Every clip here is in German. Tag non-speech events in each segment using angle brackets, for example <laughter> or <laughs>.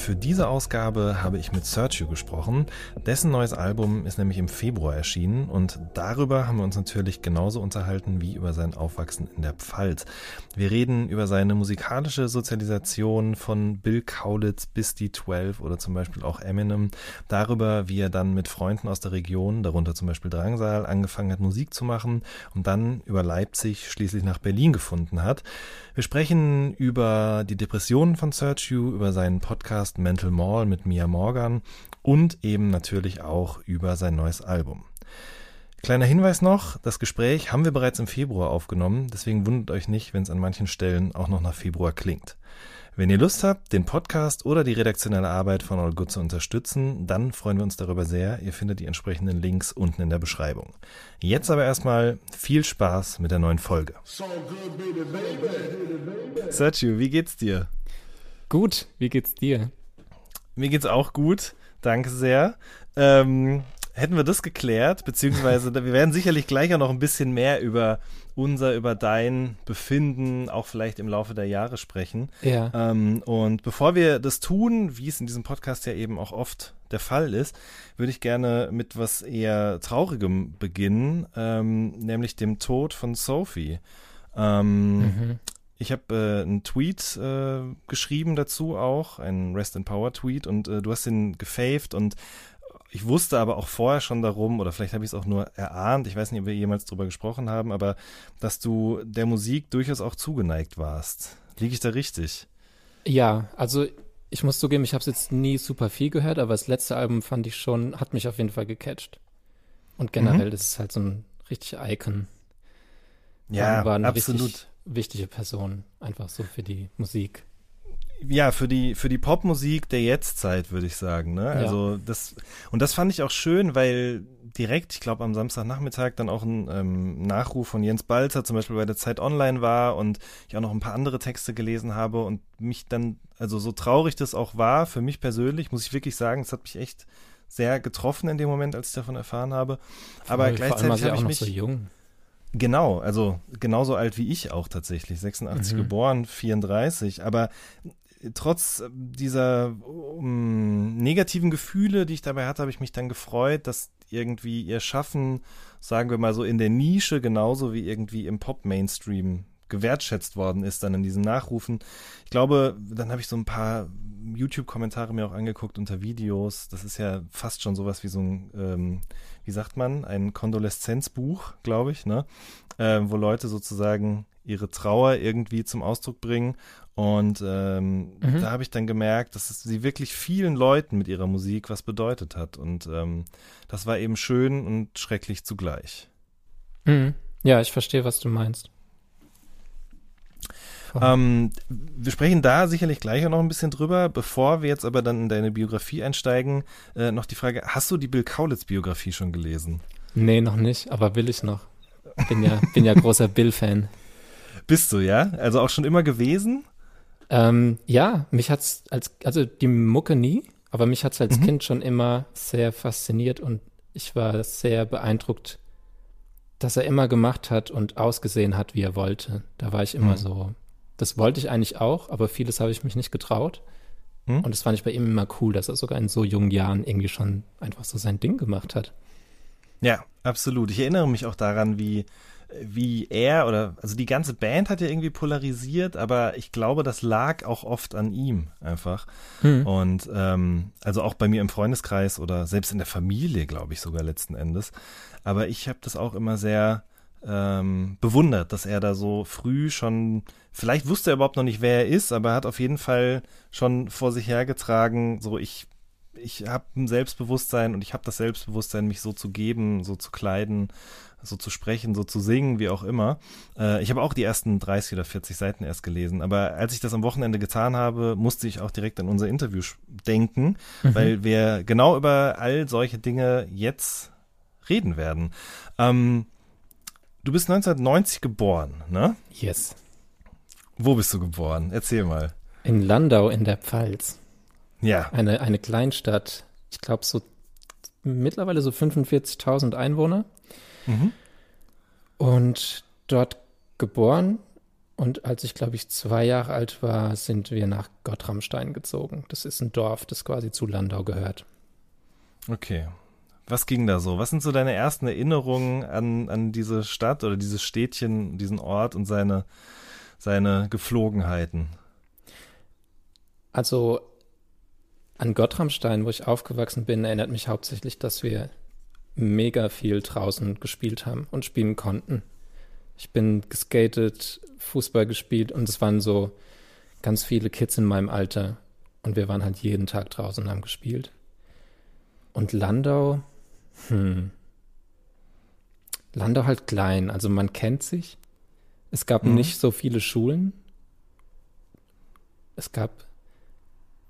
Für diese Ausgabe habe ich mit Sergio gesprochen. Dessen neues Album ist nämlich im Februar erschienen und darüber haben wir uns natürlich genauso unterhalten wie über sein Aufwachsen in der Pfalz. Wir reden über seine musikalische Sozialisation von Bill Kaulitz bis die 12 oder zum Beispiel auch Eminem, darüber, wie er dann mit Freunden aus der Region, darunter zum Beispiel Drangsal, angefangen hat Musik zu machen und dann über Leipzig schließlich nach Berlin gefunden hat. Wir sprechen über die Depressionen von Sergio, über seinen Podcast Mental Mall mit Mia Morgan und eben natürlich auch über sein neues Album. Kleiner Hinweis noch, das Gespräch haben wir bereits im Februar aufgenommen, deswegen wundert euch nicht, wenn es an manchen Stellen auch noch nach Februar klingt. Wenn ihr Lust habt, den Podcast oder die redaktionelle Arbeit von All Good zu unterstützen, dann freuen wir uns darüber sehr. Ihr findet die entsprechenden Links unten in der Beschreibung. Jetzt aber erstmal viel Spaß mit der neuen Folge. So good, baby, baby. Sergio, wie geht's dir? Gut, wie geht's dir? Mir geht's auch gut. Danke sehr. Ähm, hätten wir das geklärt, beziehungsweise <laughs> wir werden sicherlich gleich auch noch ein bisschen mehr über unser, über dein Befinden, auch vielleicht im Laufe der Jahre sprechen. Ja. Ähm, und bevor wir das tun, wie es in diesem Podcast ja eben auch oft der Fall ist, würde ich gerne mit was eher Traurigem beginnen, ähm, nämlich dem Tod von Sophie. Ähm, Mhm. Ich habe äh, einen Tweet äh, geschrieben dazu auch, einen Rest in Power Tweet und äh, du hast den gefaved und ich wusste aber auch vorher schon darum, oder vielleicht habe ich es auch nur erahnt, ich weiß nicht, ob wir jemals drüber gesprochen haben, aber dass du der Musik durchaus auch zugeneigt warst. Liege ich da richtig? Ja, also ich muss zugeben, ich habe es jetzt nie super viel gehört, aber das letzte Album fand ich schon, hat mich auf jeden Fall gecatcht. Und generell, Mhm. das ist halt so ein richtig Icon. Ja, absolut. Wichtige Person, einfach so für die Musik. Ja, für die, für die Popmusik der Jetztzeit, würde ich sagen. Ne? Also das, und das fand ich auch schön, weil direkt, ich glaube, am Samstagnachmittag dann auch ein ähm, Nachruf von Jens Balzer zum Beispiel bei der Zeit Online war und ich auch noch ein paar andere Texte gelesen habe und mich dann, also so traurig das auch war, für mich persönlich, muss ich wirklich sagen, es hat mich echt sehr getroffen in dem Moment, als ich davon erfahren habe. Aber Voll, gleichzeitig habe auch ich noch mich. so jung. Genau, also genauso alt wie ich auch tatsächlich, 86 Mhm. geboren, 34, aber trotz dieser um, negativen Gefühle, die ich dabei hatte, habe ich mich dann gefreut, dass irgendwie ihr Schaffen, sagen wir mal so in der Nische genauso wie irgendwie im Pop-Mainstream gewertschätzt worden ist dann in diesen Nachrufen. Ich glaube, dann habe ich so ein paar YouTube-Kommentare mir auch angeguckt unter Videos. Das ist ja fast schon sowas wie so ein, ähm, wie sagt man, ein Kondoleszenzbuch, glaube ich, ne? Ähm, wo Leute sozusagen ihre Trauer irgendwie zum Ausdruck bringen. Und ähm, Mhm. da habe ich dann gemerkt, dass es sie wirklich vielen Leuten mit ihrer Musik was bedeutet hat. Und ähm, das war eben schön und schrecklich zugleich. Mhm. Ja, ich verstehe, was du meinst. Ähm, wir sprechen da sicherlich gleich auch noch ein bisschen drüber. Bevor wir jetzt aber dann in deine Biografie einsteigen, äh, noch die Frage, hast du die Bill Kaulitz-Biografie schon gelesen? nee, noch nicht, aber will ich noch. Bin ja, bin ja großer <laughs> Bill-Fan. Bist du, ja? Also auch schon immer gewesen? Ähm, ja, mich hat's als, also die Mucke nie, aber mich hat's als Mhm. Kind schon immer sehr fasziniert und ich war sehr beeindruckt, dass er immer gemacht hat und ausgesehen hat, wie er wollte. Da war ich immer Mhm. so. Das wollte ich eigentlich auch, aber vieles habe ich mich nicht getraut. Mhm. Und das fand ich bei ihm immer cool, dass er sogar in so jungen Jahren irgendwie schon einfach so sein Ding gemacht hat. Ja, absolut. Ich erinnere mich auch daran, wie, wie er oder, also die ganze Band hat ja irgendwie polarisiert, aber ich glaube, das lag auch oft an ihm einfach. Hm. Und ähm, also auch bei mir im Freundeskreis oder selbst in der Familie, glaube ich sogar letzten Endes. Aber ich habe das auch immer sehr ähm, bewundert, dass er da so früh schon, vielleicht wusste er überhaupt noch nicht, wer er ist, aber er hat auf jeden Fall schon vor sich hergetragen, so ich, ich habe ein Selbstbewusstsein und ich habe das Selbstbewusstsein, mich so zu geben, so zu kleiden, so zu sprechen, so zu singen, wie auch immer. Äh, ich habe auch die ersten 30 oder 40 Seiten erst gelesen, aber als ich das am Wochenende getan habe, musste ich auch direkt an unser Interview denken, Mhm. weil wir genau über all solche Dinge jetzt reden werden. Ähm, du bist 1990 geboren, ne? Yes. Wo bist du geboren? Erzähl mal. In Landau in der Pfalz. Ja. Eine, eine Kleinstadt. Ich glaube, so mittlerweile so 45.000 Einwohner. Mhm. Und dort geboren. Und als ich, glaube ich, zwei Jahre alt war, sind wir nach Gottramstein gezogen. Das ist ein Dorf, das quasi zu Landau gehört. Okay. Was ging da so? Was sind so deine ersten Erinnerungen an, an diese Stadt oder dieses Städtchen, diesen Ort und seine, seine Geflogenheiten? Also an Gottramstein, wo ich aufgewachsen bin, erinnert mich hauptsächlich, dass wir mega viel draußen gespielt haben und spielen konnten. Ich bin geskatet, Fußball gespielt und es waren so ganz viele Kids in meinem Alter und wir waren halt jeden Tag draußen und haben gespielt. Und Landau, hm. Landau halt klein, also man kennt sich. Es gab Mhm. nicht so viele Schulen. Es gab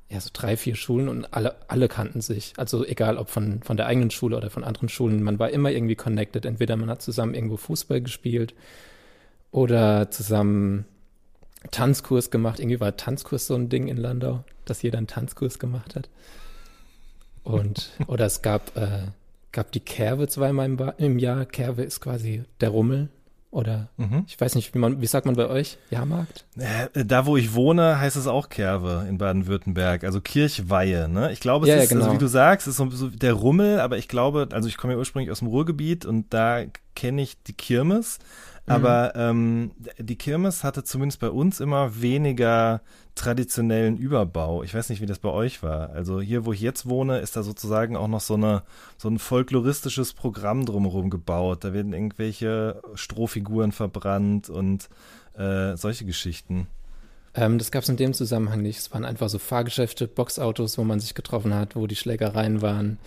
ja so drei, vier Schulen und alle, alle kannten sich. Also egal ob von, von der eigenen Schule oder von anderen Schulen, man war immer irgendwie connected. Entweder man hat zusammen irgendwo Fußball gespielt oder zusammen Tanzkurs gemacht. Irgendwie war Tanzkurs so ein Ding in Landau, dass jeder einen Tanzkurs gemacht hat. Und, <laughs> oder es gab, äh, gab die Kerwe zweimal im, Ba- im Jahr. Kerwe ist quasi der Rummel. Oder Mhm. ich weiß nicht, wie man, wie sagt man bei euch? Jahrmarkt? Äh, Da, wo ich wohne, heißt es auch Kerwe in Baden-Württemberg, also Kirchweihe. Ne? Ich glaube, es Ja, ja, ist, also genau. wie du sagst, ist so, so der Rummel, aber ich glaube, also ich komme ja ursprünglich aus dem Ruhrgebiet und da kenne ich die Kirmes. Mhm. Aber ähm, die Kirmes hatte zumindest bei uns immer weniger traditionellen Überbau. Ich weiß nicht, wie das bei euch war. Also hier, wo ich jetzt wohne, ist da sozusagen auch noch so eine so ein folkloristisches Programm drumherum gebaut. Da werden irgendwelche Strohfiguren verbrannt und äh, solche Geschichten. Ähm, das gab es in dem Zusammenhang nicht. Es waren einfach so Fahrgeschäfte, Boxautos, wo man sich getroffen hat, wo die Schlägereien waren.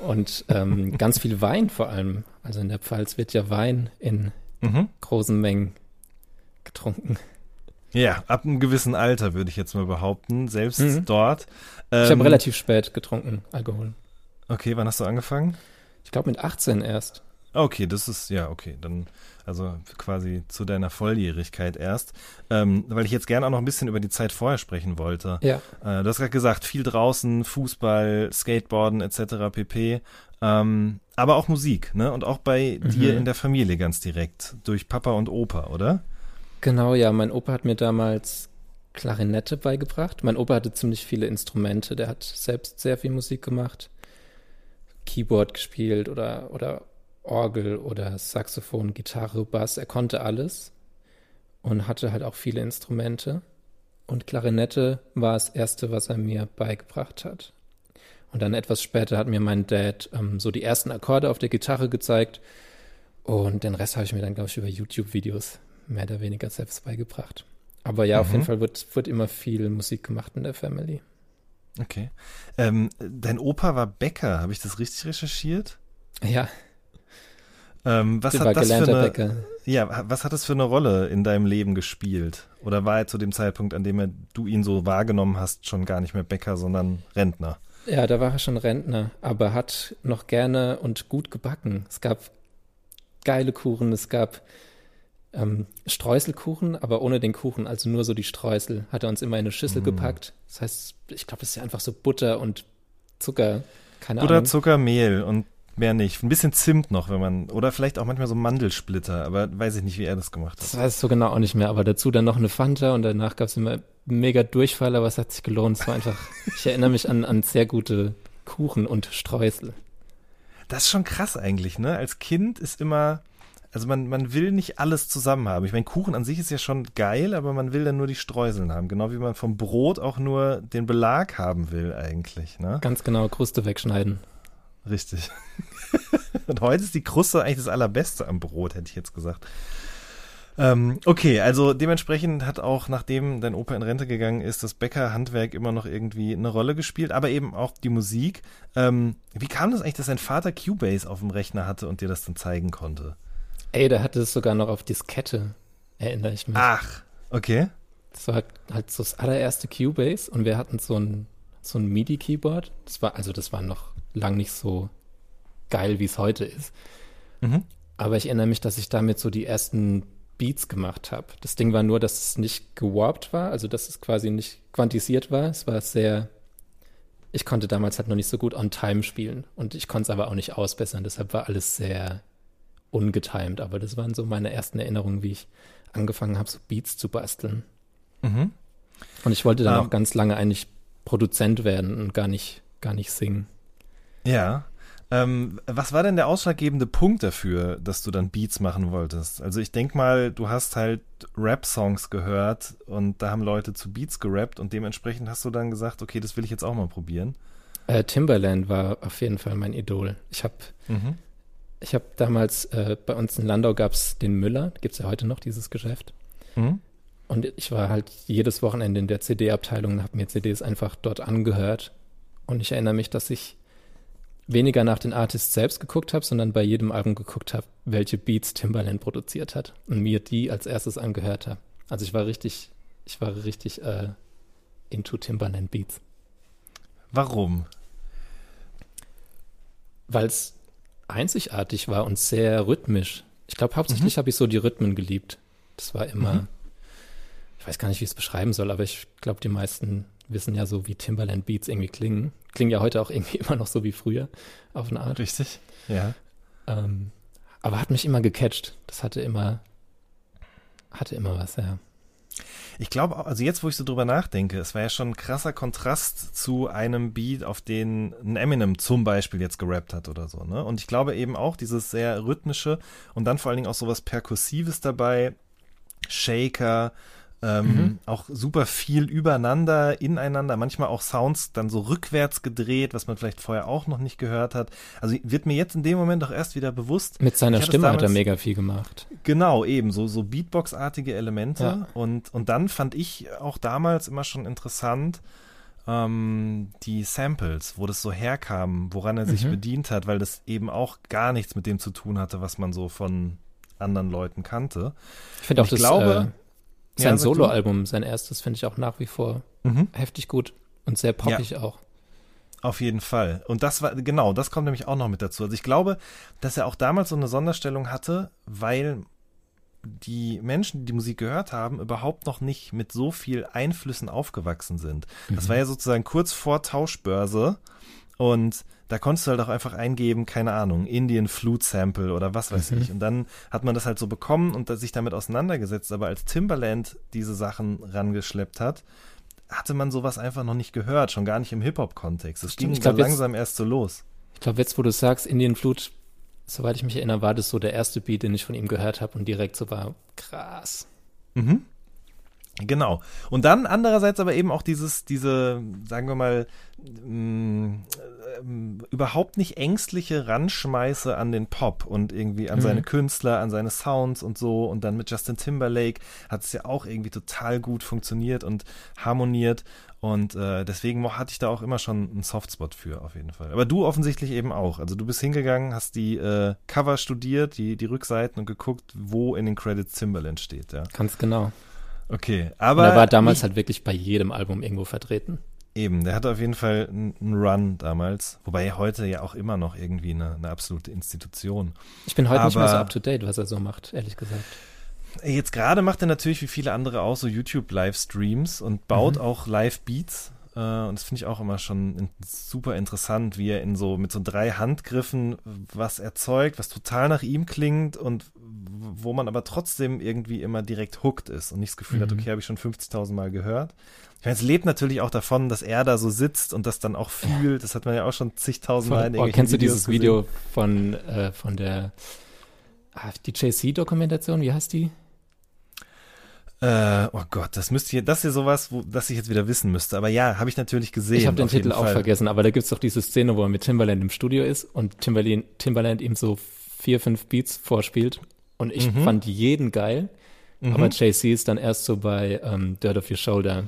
Und ähm, <laughs> ganz viel Wein vor allem. Also in der Pfalz wird ja Wein in Mhm. großen Mengen getrunken. Ja, ab einem gewissen Alter würde ich jetzt mal behaupten, selbst Mhm. dort. Ich Ähm, habe relativ spät getrunken, Alkohol. Okay, wann hast du angefangen? Ich glaube mit 18 erst. Okay, das ist, ja, okay, dann, also quasi zu deiner Volljährigkeit erst. Ähm, weil ich jetzt gerne auch noch ein bisschen über die Zeit vorher sprechen wollte. Ja. Äh, du hast gerade gesagt, viel draußen, Fußball, Skateboarden etc. pp. Ähm, aber auch Musik, ne? Und auch bei Mhm. dir in der Familie ganz direkt, durch Papa und Opa, oder? Genau, ja. Mein Opa hat mir damals Klarinette beigebracht. Mein Opa hatte ziemlich viele Instrumente. Der hat selbst sehr viel Musik gemacht. Keyboard gespielt oder, oder Orgel oder Saxophon, Gitarre, Bass. Er konnte alles und hatte halt auch viele Instrumente. Und Klarinette war das erste, was er mir beigebracht hat. Und dann etwas später hat mir mein Dad ähm, so die ersten Akkorde auf der Gitarre gezeigt. Und den Rest habe ich mir dann, glaube ich, über YouTube-Videos mehr oder weniger selbst beigebracht. Aber ja, auf Mhm. jeden Fall wird, wird immer viel Musik gemacht in der Family. Okay. Ähm, dein Opa war Bäcker, habe ich das richtig recherchiert? Ja, Ähm, was hat das für eine, Bäcker. ja, was hat das für eine Rolle in deinem Leben gespielt? Oder war er zu dem Zeitpunkt, an dem er, du ihn so wahrgenommen hast, schon gar nicht mehr Bäcker, sondern Rentner? Ja, da war er schon Rentner, aber hat noch gerne und gut gebacken. Es gab geile Kuchen, es gab ähm, Streuselkuchen, aber ohne den Kuchen, also nur so die Streusel, hat er uns immer in eine Schüssel Mm. gepackt. Das heißt, ich glaube, es ist ja einfach so Butter und Zucker, keine Butter, Ahnung. Zucker, Mehl und mehr nicht. Ein bisschen Zimt noch, wenn man, oder vielleicht auch manchmal so Mandelsplitter, aber weiß ich nicht, wie er das gemacht Das hat. weiß ich so genau auch nicht mehr, aber dazu dann noch eine Fanta und danach gab es immer mega Durchfall, aber es hat sich gelohnt. Es war einfach, ich erinnere mich an, an sehr gute Kuchen und Streusel. Das ist schon krass eigentlich, ne? Als Kind ist immer, also man, man will nicht alles zusammen haben. Ich meine, Kuchen an sich ist ja schon geil, aber man will dann nur die Streuseln haben. Genau wie man vom Brot auch nur den Belag haben will eigentlich, ne? Ganz genau, Kruste wegschneiden. Richtig. <laughs> Und heute ist die Kruste eigentlich das Allerbeste am Brot, hätte ich jetzt gesagt. Ähm, okay, also dementsprechend hat auch, nachdem dein Opa in Rente gegangen ist, das Bäckerhandwerk immer noch irgendwie eine Rolle gespielt, aber eben auch die Musik. Ähm, wie kam das eigentlich, dass dein Vater Cubase auf dem Rechner hatte und dir das dann zeigen konnte? Ey, der hatte es sogar noch auf Diskette, erinnere ich mich. Ach, okay. Das war halt so das allererste Cubase und wir hatten so ein, so ein MIDI-Keyboard. Das war, also das war noch lang nicht so geil, wie es heute ist. Mhm. Aber ich erinnere mich, dass ich damit so die ersten Beats gemacht habe. Das Ding war nur, dass es nicht gewarpt war, also dass es quasi nicht quantisiert war. Es war sehr, ich konnte damals halt noch nicht so gut on time spielen und ich konnte es aber auch nicht ausbessern. Deshalb war alles sehr ungetimed. Aber das waren so meine ersten Erinnerungen, wie ich angefangen habe, so Beats zu basteln. Mhm. Und ich wollte dann Ähm. auch ganz lange eigentlich Produzent werden und gar nicht, gar nicht singen. Ja. Ähm, was war denn der ausschlaggebende Punkt dafür, dass du dann Beats machen wolltest? Also ich denke mal, du hast halt Rap-Songs gehört und da haben Leute zu Beats gerappt und dementsprechend hast du dann gesagt, okay, das will ich jetzt auch mal probieren. Äh, Timberland war auf jeden Fall mein Idol. Ich habe Mhm. ich hab damals, äh, bei uns in Landau gab es den Müller, gibt es ja heute noch, dieses Geschäft. Mhm. Und ich war halt jedes Wochenende in der CD-Abteilung und habe mir CDs einfach dort angehört. Und ich erinnere mich, dass ich weniger nach den Artists selbst geguckt habe, sondern bei jedem Album geguckt habe, welche Beats Timbaland produziert hat und mir die als erstes angehört habe. Also ich war richtig, ich war richtig äh, into Timbaland Beats, Warum? weil es einzigartig war und sehr rhythmisch. Ich glaube, hauptsächlich habe ich so die Rhythmen geliebt. Das war immer, Mhm. ich weiß gar nicht, wie ich es beschreiben soll, aber ich glaube, die meisten wissen ja so, wie Timbaland Beats irgendwie klingen. Klingen ja heute auch irgendwie <laughs> immer noch so wie früher, auf eine Art. Richtig? Ja. Ähm, aber hat mich immer gecatcht. Das hatte immer, hatte immer was, ja. Ich glaube, also jetzt, wo ich so drüber nachdenke, es war ja schon ein krasser Kontrast zu einem Beat, auf den ein Eminem zum Beispiel jetzt gerappt hat oder so, ne? Und ich glaube eben auch dieses sehr rhythmische und dann vor allen Dingen auch sowas Perkussives dabei, Shaker, ähm, Mhm. auch super viel übereinander, ineinander, manchmal auch Sounds dann so rückwärts gedreht, was man vielleicht vorher auch noch nicht gehört hat. Also wird mir jetzt in dem Moment auch erst wieder bewusst, Mit seiner Stimme hat er damals- mega viel gemacht. Genau, eben, so, so Beatbox-artige Elemente. Ja. Und, und dann fand ich auch damals immer schon interessant, ähm, die Samples, wo das so herkam, woran er sich Mhm. bedient hat, weil das eben auch gar nichts mit dem zu tun hatte, was man so von anderen Leuten kannte. Ich finde auch Ich das, glaube- äh, sein Ja. Soloalbum, sein erstes, finde ich auch nach wie vor Mhm. heftig gut und sehr poppig auch. Auf jeden Fall. Und das war, genau, das kommt nämlich auch noch mit dazu. Also ich glaube, dass er auch damals so eine Sonderstellung hatte, weil die Menschen, die die Musik gehört haben, überhaupt noch nicht mit so viel Einflüssen aufgewachsen sind. Das war ja sozusagen kurz vor Tauschbörse und da konntest du halt auch einfach eingeben, keine Ahnung, Indian Flute Sample oder was weiß Mhm. ich. Und dann hat man das halt so bekommen und sich damit auseinandergesetzt. Aber als Timbaland diese Sachen rangeschleppt hat, hatte man sowas einfach noch nicht gehört, schon gar nicht im Hip-Hop-Kontext. Es ging glaub, jetzt- langsam erst so los. Ich glaube, jetzt, wo du sagst, Indian Flut, soweit ich mich erinnere, war das so der erste Beat, den ich von ihm gehört habe und direkt so war, krass. Mhm. Genau. Und dann andererseits aber eben auch dieses, diese, sagen wir mal, mh, ähm, überhaupt nicht ängstliche Ranschmeiße an den Pop und irgendwie an Mhm. seine Künstler, an seine Sounds und so. Und dann mit Justin Timberlake hat es ja auch irgendwie total gut funktioniert und harmoniert. Und äh, deswegen hatte ich da auch immer schon einen Softspot für, auf jeden Fall. Aber du offensichtlich eben auch. Also du bist hingegangen, hast die äh, Cover studiert, die, die Rückseiten und geguckt, wo in den Credits Timberland steht, ja. Ganz genau. Okay, Und aber er war damals halt wirklich bei jedem Album irgendwo vertreten. eben, der hatte auf jeden Fall einen Run damals, wobei er heute ja auch immer noch irgendwie eine, eine absolute Institution. Ich bin heute nicht mehr so Aber- up to date, was er so macht, ehrlich gesagt. Jetzt gerade macht er natürlich wie viele andere auch so YouTube-Livestreams und baut Mhm. auch Live-Beats. Äh, und das finde ich auch immer schon super interessant, wie er in so mit so drei Handgriffen was erzeugt, was total nach ihm klingt und wo man aber trotzdem irgendwie immer direkt hooked ist und nicht das Gefühl hat, Mhm. okay, habe ich schon 50.000 Mal gehört. Ich meine, es lebt natürlich auch davon, dass er da so sitzt und das dann auch fühlt. Das hat man ja auch schon zigtausend Mal in Oh, irgendwelchen kennst du Videos dieses gesehen. Video von, äh, von der ah, die JC-Dokumentation? Wie heißt die? Äh, oh Gott, das müsste hier, das ist ja sowas, wo, das ich jetzt wieder wissen müsste. Aber ja, habe ich natürlich gesehen. Ich habe den Titel auch Fall. vergessen, aber da gibt's doch diese Szene, wo er mit Timbaland im Studio ist und Timbaland, Timbaland ihm so vier, fünf Beats vorspielt. Und ich Mhm. fand jeden geil, Mhm. aber JC ist dann erst so bei ähm, Dirt of Your Shoulder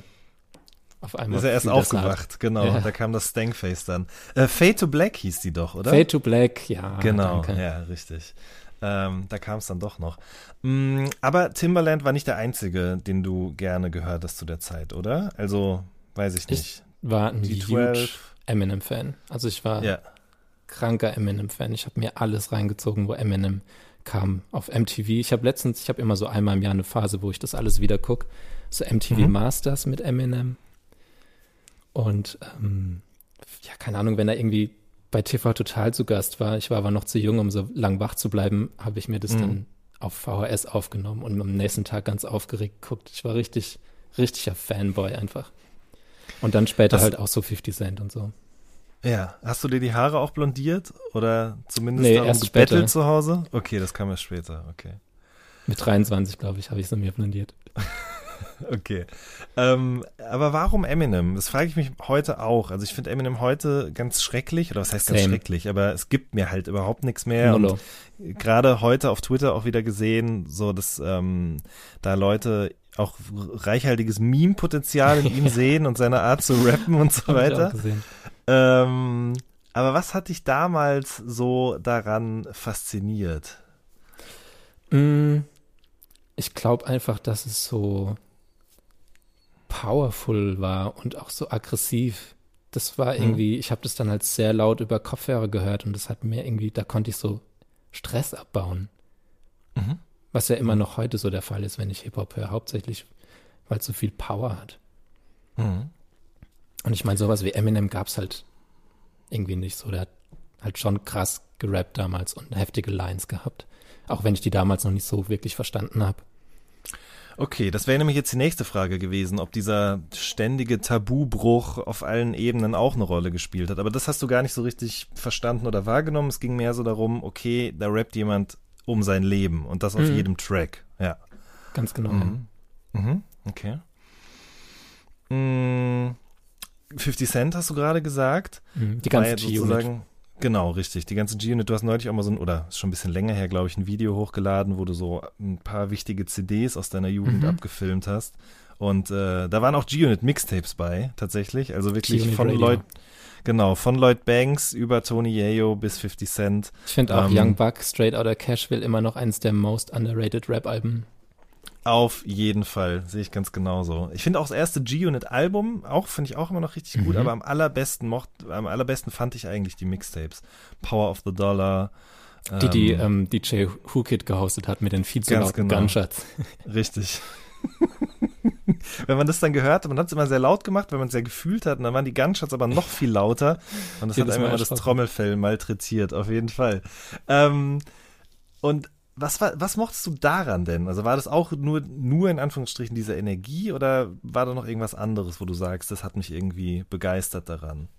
auf einmal. ist er erst aufgewacht, genau. Ja. Da kam das Stankface dann. Äh, Fade to Black hieß die doch, oder? Fade to Black, ja. genau, danke. ja, richtig. Ähm, da kam es dann doch noch. Mm, aber Timbaland war nicht der einzige, den du gerne gehört hast zu der Zeit, oder? Also, weiß ich Ich nicht. war ein huge 12. Eminem-Fan. Also ich war Ja. kranker Eminem-Fan. Ich habe mir alles reingezogen, wo Eminem kam auf MTV. Ich habe letztens, ich habe immer so einmal im Jahr eine Phase, wo ich das alles wieder gucke. So MTV Mhm. Masters mit Eminem. Und ähm, ja, keine Ahnung, wenn er irgendwie bei TV Total zu Gast war, ich war aber noch zu jung, um so lang wach zu bleiben, habe ich mir das Mhm. dann auf VHS aufgenommen und am nächsten Tag ganz aufgeregt geguckt. Ich war richtig, richtiger Fanboy einfach. Und dann später Das- halt auch so 50 Cent und so. Ja, hast du dir die Haare auch blondiert oder zumindest Nee, erst später. zu Hause? Okay, das kam erst später, okay. Mit 23, glaube ich, habe ich sie mir blondiert. <laughs> <laughs> Okay. Ähm, aber warum Eminem? Das frage ich mich heute auch. Also ich finde Eminem heute ganz schrecklich, oder was heißt ganz Same. schrecklich, aber es gibt mir halt überhaupt nichts mehr. Nullo. Und gerade heute auf Twitter auch wieder gesehen, so dass ähm, da Leute auch reichhaltiges Meme-Potenzial in ihm <laughs> sehen und seine Art zu rappen und so weiter. Ähm, aber was hat dich damals so daran fasziniert? Mm, Ich glaube einfach, dass es so powerful war und auch so aggressiv. Das war Mhm. irgendwie, ich habe das dann halt sehr laut über Kopfhörer gehört und das hat mir irgendwie, da konnte ich so Stress abbauen. Mhm. Was ja immer noch heute so der Fall ist, wenn ich Hip-Hop höre, hauptsächlich, weil es so viel Power hat. Mhm. Und ich meine, sowas wie Eminem gab es halt irgendwie nicht so. Der hat halt schon krass gerappt damals und heftige Lines gehabt. Auch wenn ich die damals noch nicht so wirklich verstanden habe. Okay, das wäre nämlich jetzt die nächste Frage gewesen, ob dieser ständige Tabubruch auf allen Ebenen auch eine Rolle gespielt hat. Aber das hast du gar nicht so richtig verstanden oder wahrgenommen. Es ging mehr so darum, okay, da rappt jemand um sein Leben und das auf Mhm. jedem Track. Ja. Ganz genau. Mhm. Mhm. Okay. Mm, 50 Cent hast du gerade gesagt. Mhm. Die ganze G-Unit. Genau, richtig. Die ganze G-Unit. Du hast neulich auch mal so ein, oder ist schon ein bisschen länger her, glaube ich, ein Video hochgeladen, wo du so ein paar wichtige CDs aus deiner Jugend Mhm. abgefilmt hast. Und äh, da waren auch G-Unit Mixtapes bei, tatsächlich. Also wirklich von Radio. Lloyd, genau, von Lloyd Banks über Tony Yayo bis 50 Cent. Ich finde auch Ähm, Young Buck, Straight Outta Cashville immer noch eines der most underrated Rap-Alben. Auf jeden Fall, sehe ich ganz genauso. Ich finde auch das erste G-Unit-Album, auch finde ich auch immer noch richtig gut, Mhm. aber am allerbesten mocht, am allerbesten fand ich eigentlich die Mixtapes. Power of the Dollar. Die, die ähm, ähm, DJ Who Kid gehostet hat mit den viel zu lauten genau. Gunshots. <laughs> <laughs> Richtig. <laughs> wenn man das dann gehört hat, man hat es immer sehr laut gemacht, wenn man es sehr gefühlt hat, und dann waren die Gunshots aber noch viel lauter und das hat Jedes Mal immer das. Trommelfell malträtiert, auf jeden Fall. Ähm, und was, war, was mochtest du daran denn? Also war das auch nur, nur in Anführungsstrichen diese Energie oder war da noch irgendwas anderes, wo du sagst, das hat mich irgendwie begeistert daran?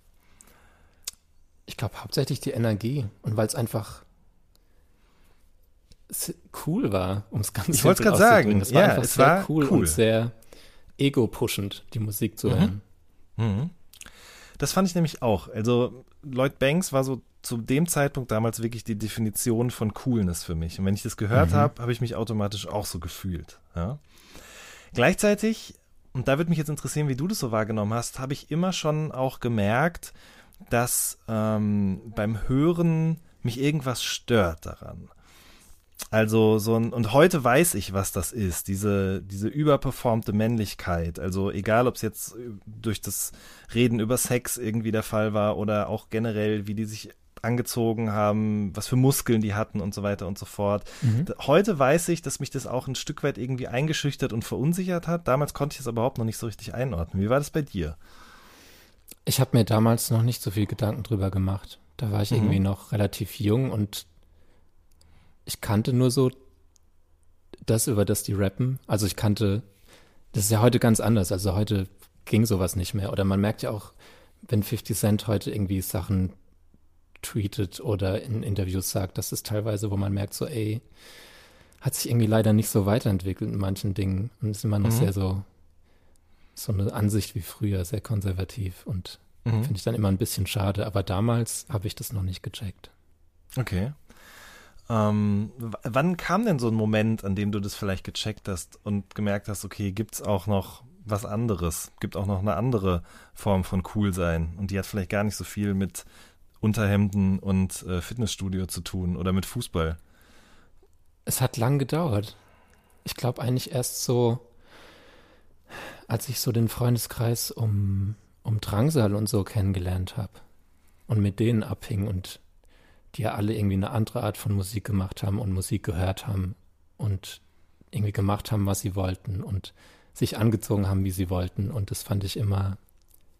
Ich glaube hauptsächlich die Energie und weil es einfach cool war, um es ganz Ich wollt's simpel grad sagen. Es war Ja, einfach es sehr war cool, cool. und sehr ego-pushend, die Musik zu Mhm. hören. Mhm. Das fand ich nämlich auch. Also Lloyd Banks war so zu dem Zeitpunkt damals wirklich die Definition von Coolness für mich. Und wenn ich das gehört Mhm. habe, habe ich mich automatisch auch so gefühlt. Ja. Gleichzeitig, und da würde mich jetzt interessieren, wie du das so wahrgenommen hast, habe ich immer schon auch gemerkt, dass ähm, beim Hören mich irgendwas stört daran. Also so ein, und heute weiß ich, was das ist, diese, diese überperformte Männlichkeit. Also egal, ob es jetzt äh, durch das Reden über Sex irgendwie der Fall war oder auch generell, wie die sich angezogen haben, was für Muskeln die hatten und so weiter und so fort. Mhm. Heute weiß ich, dass mich das auch ein Stück weit irgendwie eingeschüchtert und verunsichert hat. Damals konnte ich es aber überhaupt noch nicht so richtig einordnen. Wie war das bei dir? Ich habe mir damals noch nicht so viel Gedanken drüber gemacht. Da war ich Mhm. irgendwie noch relativ jung und ich kannte nur so das, über das die rappen. Also ich kannte, das ist ja heute ganz anders. Also heute ging sowas nicht mehr. Oder man merkt ja auch, wenn 50 Cent heute irgendwie Sachen tweetet oder in Interviews sagt, das ist teilweise, wo man merkt, so, ey, hat sich irgendwie leider nicht so weiterentwickelt in manchen Dingen und ist immer noch Mhm. sehr so, so eine Ansicht wie früher, sehr konservativ und Mhm. finde ich dann immer ein bisschen schade. Aber damals habe ich das noch nicht gecheckt. Okay. Ähm, wann kam denn so ein Moment, an dem du das vielleicht gecheckt hast und gemerkt hast, okay, gibt's auch noch was anderes? Gibt auch noch eine andere Form von cool sein und die hat vielleicht gar nicht so viel mit Unterhemden und äh, Fitnessstudio zu tun oder mit Fußball. Es hat lang gedauert. Ich glaube eigentlich erst so, als ich so den Freundeskreis um, um Drangsal und so kennengelernt habe und mit denen abhing und die ja alle irgendwie eine andere Art von Musik gemacht haben und Musik gehört haben und irgendwie gemacht haben, was sie wollten und sich angezogen haben, wie sie wollten. Und das fand ich immer,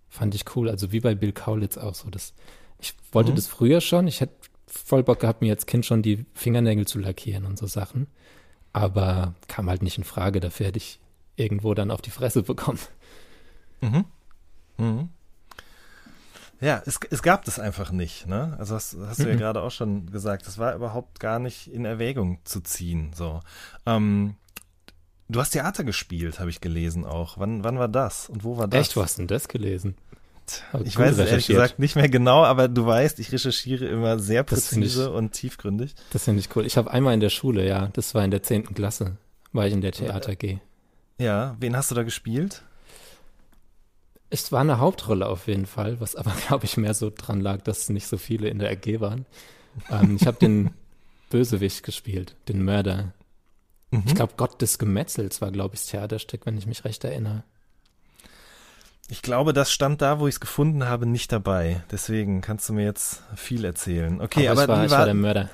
fand ich cool. Also wie bei Bill Kaulitz auch so. Das, ich wollte Mhm. das früher schon. Ich hätte voll Bock gehabt, mir als Kind schon die Fingernägel zu lackieren und so Sachen. Aber kam halt nicht in Frage. Dafür hätte ich irgendwo dann auf die Fresse bekommen. Mhm. Mhm. Ja, es, es gab das einfach nicht, ne? Also hast, hast du ja Mhm. gerade auch schon gesagt, das war überhaupt gar nicht in Erwägung zu ziehen. So. Ähm, du hast Theater gespielt, habe ich gelesen auch. Wann, wann war das und wo war das? Echt, wo hast denn das gelesen? Hab Ich weiß es ehrlich recherchiert. gesagt nicht mehr genau, aber du weißt, ich recherchiere immer sehr finde ich- präzise und tiefgründig. Das finde ich cool. Ich habe einmal in der Schule, ja, das war in der zehnten Klasse, war ich in der Theater G. Ja, wen hast du da gespielt? Es war eine Hauptrolle auf jeden Fall, was aber, <laughs> glaube ich, mehr so dran lag, dass nicht so viele in der AG waren. Ähm, ich habe den <laughs> Bösewicht gespielt, den Mörder. Mhm. Ich glaube, Gott des Gemetzels war, glaube ich, das Theaterstück, wenn ich mich recht erinnere. Ich glaube, das stand da, wo ich es gefunden habe, nicht dabei. Deswegen kannst du mir jetzt viel erzählen. Okay, aber, ich, war, wie, ich war war, der Mörder.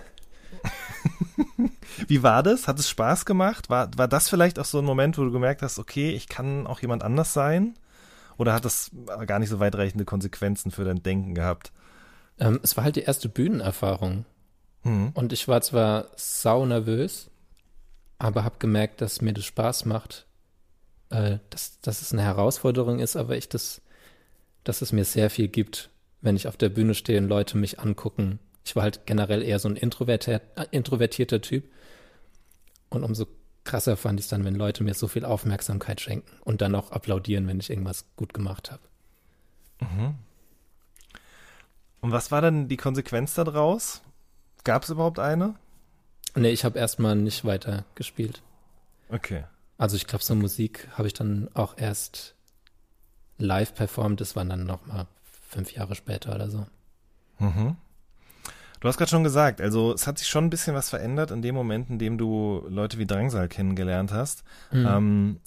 <laughs> wie war das? Hat es Spaß gemacht? War, war das vielleicht auch so ein Moment, wo du gemerkt hast, okay, ich kann auch jemand anders sein? Oder hat das gar nicht so weitreichende Konsequenzen für dein Denken gehabt? Ähm, es war halt die erste Bühnenerfahrung. Hm. Und ich war zwar sau nervös, aber habe gemerkt, dass mir das Spaß macht, äh, dass, dass es eine Herausforderung ist, aber ich das, dass es mir sehr viel gibt, wenn ich auf der Bühne stehe und Leute mich angucken. Ich war halt generell eher so ein introvertier, äh, introvertierter Typ. Und umso krasser fand ich es dann, wenn Leute mir so viel Aufmerksamkeit schenken und dann auch applaudieren, wenn ich irgendwas gut gemacht habe. Und was war dann die Konsequenz daraus? Gab es überhaupt eine? Nee, ich habe erstmal nicht weiter gespielt. Okay. Also ich glaube, so Musik habe ich dann auch erst live performt. Das waren dann noch mal fünf Jahre später oder so. Mhm. Du hast gerade schon gesagt, also es hat sich schon ein bisschen was verändert in dem Moment, in dem du Leute wie Drangsal kennengelernt hast. Mhm. Ähm,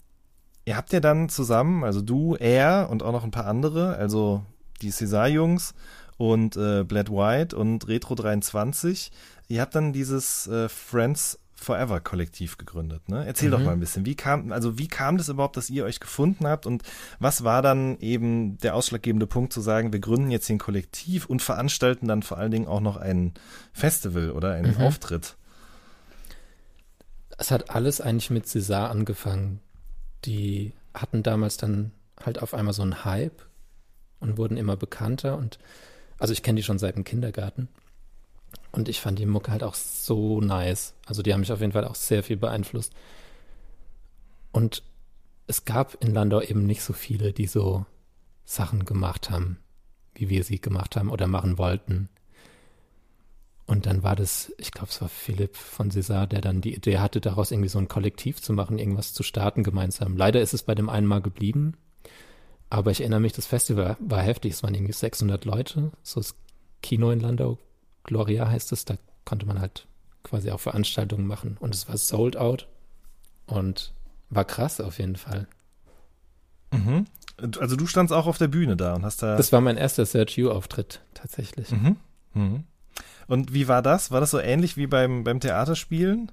ihr habt ja dann zusammen, also du, er und auch noch ein paar andere, also die César-Jungs und äh, Bled White und Retro 23, ihr habt dann dieses äh, Friends Forever Kollektiv gegründet. Ne? Erzähl doch Mhm. mal ein bisschen, wie kam, also wie kam das überhaupt, dass ihr euch gefunden habt und was war dann eben der ausschlaggebende Punkt zu sagen, wir gründen jetzt ein Kollektiv und veranstalten dann vor allen Dingen auch noch ein Festival oder einen Mhm. Auftritt? Es hat alles eigentlich mit César angefangen. Die hatten damals dann halt auf einmal so einen Hype und wurden immer bekannter und also ich kenne die schon seit dem Kindergarten und ich fand die Mucke halt auch so nice. Also die haben mich auf jeden Fall auch sehr viel beeinflusst. Und es gab in Landau eben nicht so viele, die so Sachen gemacht haben, wie wir sie gemacht haben oder machen wollten. Und dann war das, ich glaube, es war Philipp von César, der dann die Idee hatte, daraus irgendwie so ein Kollektiv zu machen, irgendwas zu starten gemeinsam. Leider ist es bei dem einen Mal geblieben, aber ich erinnere mich, das Festival war heftig. Es waren irgendwie 600 Leute, so das Kino in Landau, Gloria heißt es, da konnte man halt quasi auch Veranstaltungen machen und es war sold out und war krass auf jeden Fall. Mhm. Also du standst auch auf der Bühne da und hast da. Das war mein erster Search You-Auftritt tatsächlich. Mhm. Mhm. Und wie war das? War das so ähnlich wie beim, beim Theaterspielen?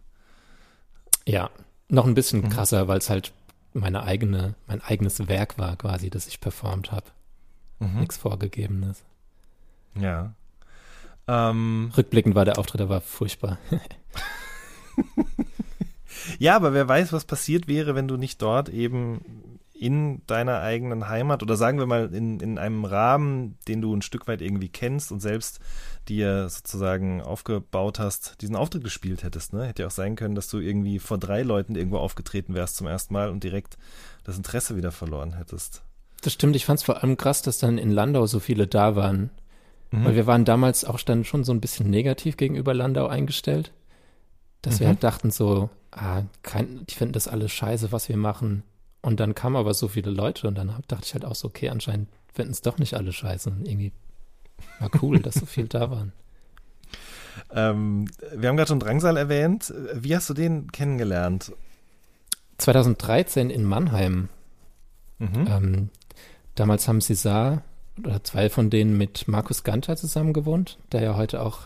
Ja, noch ein bisschen Mhm. krasser, weil es halt meine eigene, mein eigenes Werk war quasi, das ich performt habe. Mhm. Nichts Vorgegebenes. Ja. Ähm, Rückblickend war der Auftritt aber furchtbar. <laughs> ja, aber wer weiß, was passiert wäre, wenn du nicht dort eben in deiner eigenen Heimat oder sagen wir mal in, in einem Rahmen, den du ein Stück weit irgendwie kennst und selbst dir sozusagen aufgebaut hast, diesen Auftritt gespielt hättest. Ne? Hätte ja auch sein können, dass du irgendwie vor drei Leuten irgendwo aufgetreten wärst zum ersten Mal und direkt das Interesse wieder verloren hättest. Das stimmt, ich fand es vor allem krass, dass dann in Landau so viele da waren. Mhm. Weil wir waren damals auch dann schon so ein bisschen negativ gegenüber Landau eingestellt. Dass wir Mhm. halt dachten so, ah, kein, die finden das alles scheiße, was wir machen. Und dann kamen aber so viele Leute und dann dachte ich halt auch so, okay, anscheinend finden es doch nicht alle scheiße. Und irgendwie war cool, dass so <laughs> viel da waren. Ähm, wir haben gerade schon Drangsal erwähnt. Wie hast du den kennengelernt? 2013 in Mannheim. Mhm. Ähm, damals haben César oder zwei von denen mit Markus Ganter zusammen gewohnt, der ja heute auch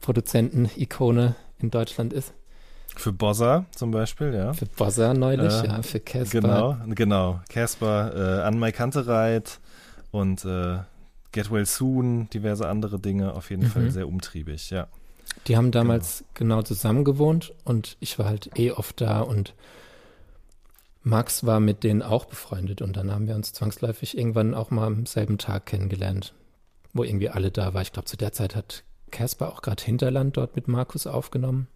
Produzenten-Ikone in Deutschland ist. Für Bossa zum Beispiel, ja. Für Bossa neulich, Äh, ja, für Casper. Genau, genau. Casper, äh, An My Kantereit und äh, Get Well Soon, diverse andere Dinge, auf jeden Mhm. Fall sehr umtriebig, ja. Die haben damals genau. zusammen gewohnt und ich war halt eh oft da und Max war mit denen auch befreundet und dann haben wir uns zwangsläufig irgendwann auch mal am selben Tag kennengelernt, wo irgendwie alle da waren. Ich glaube, zu der Zeit hat Casper auch gerade Hinterland dort mit Markus aufgenommen.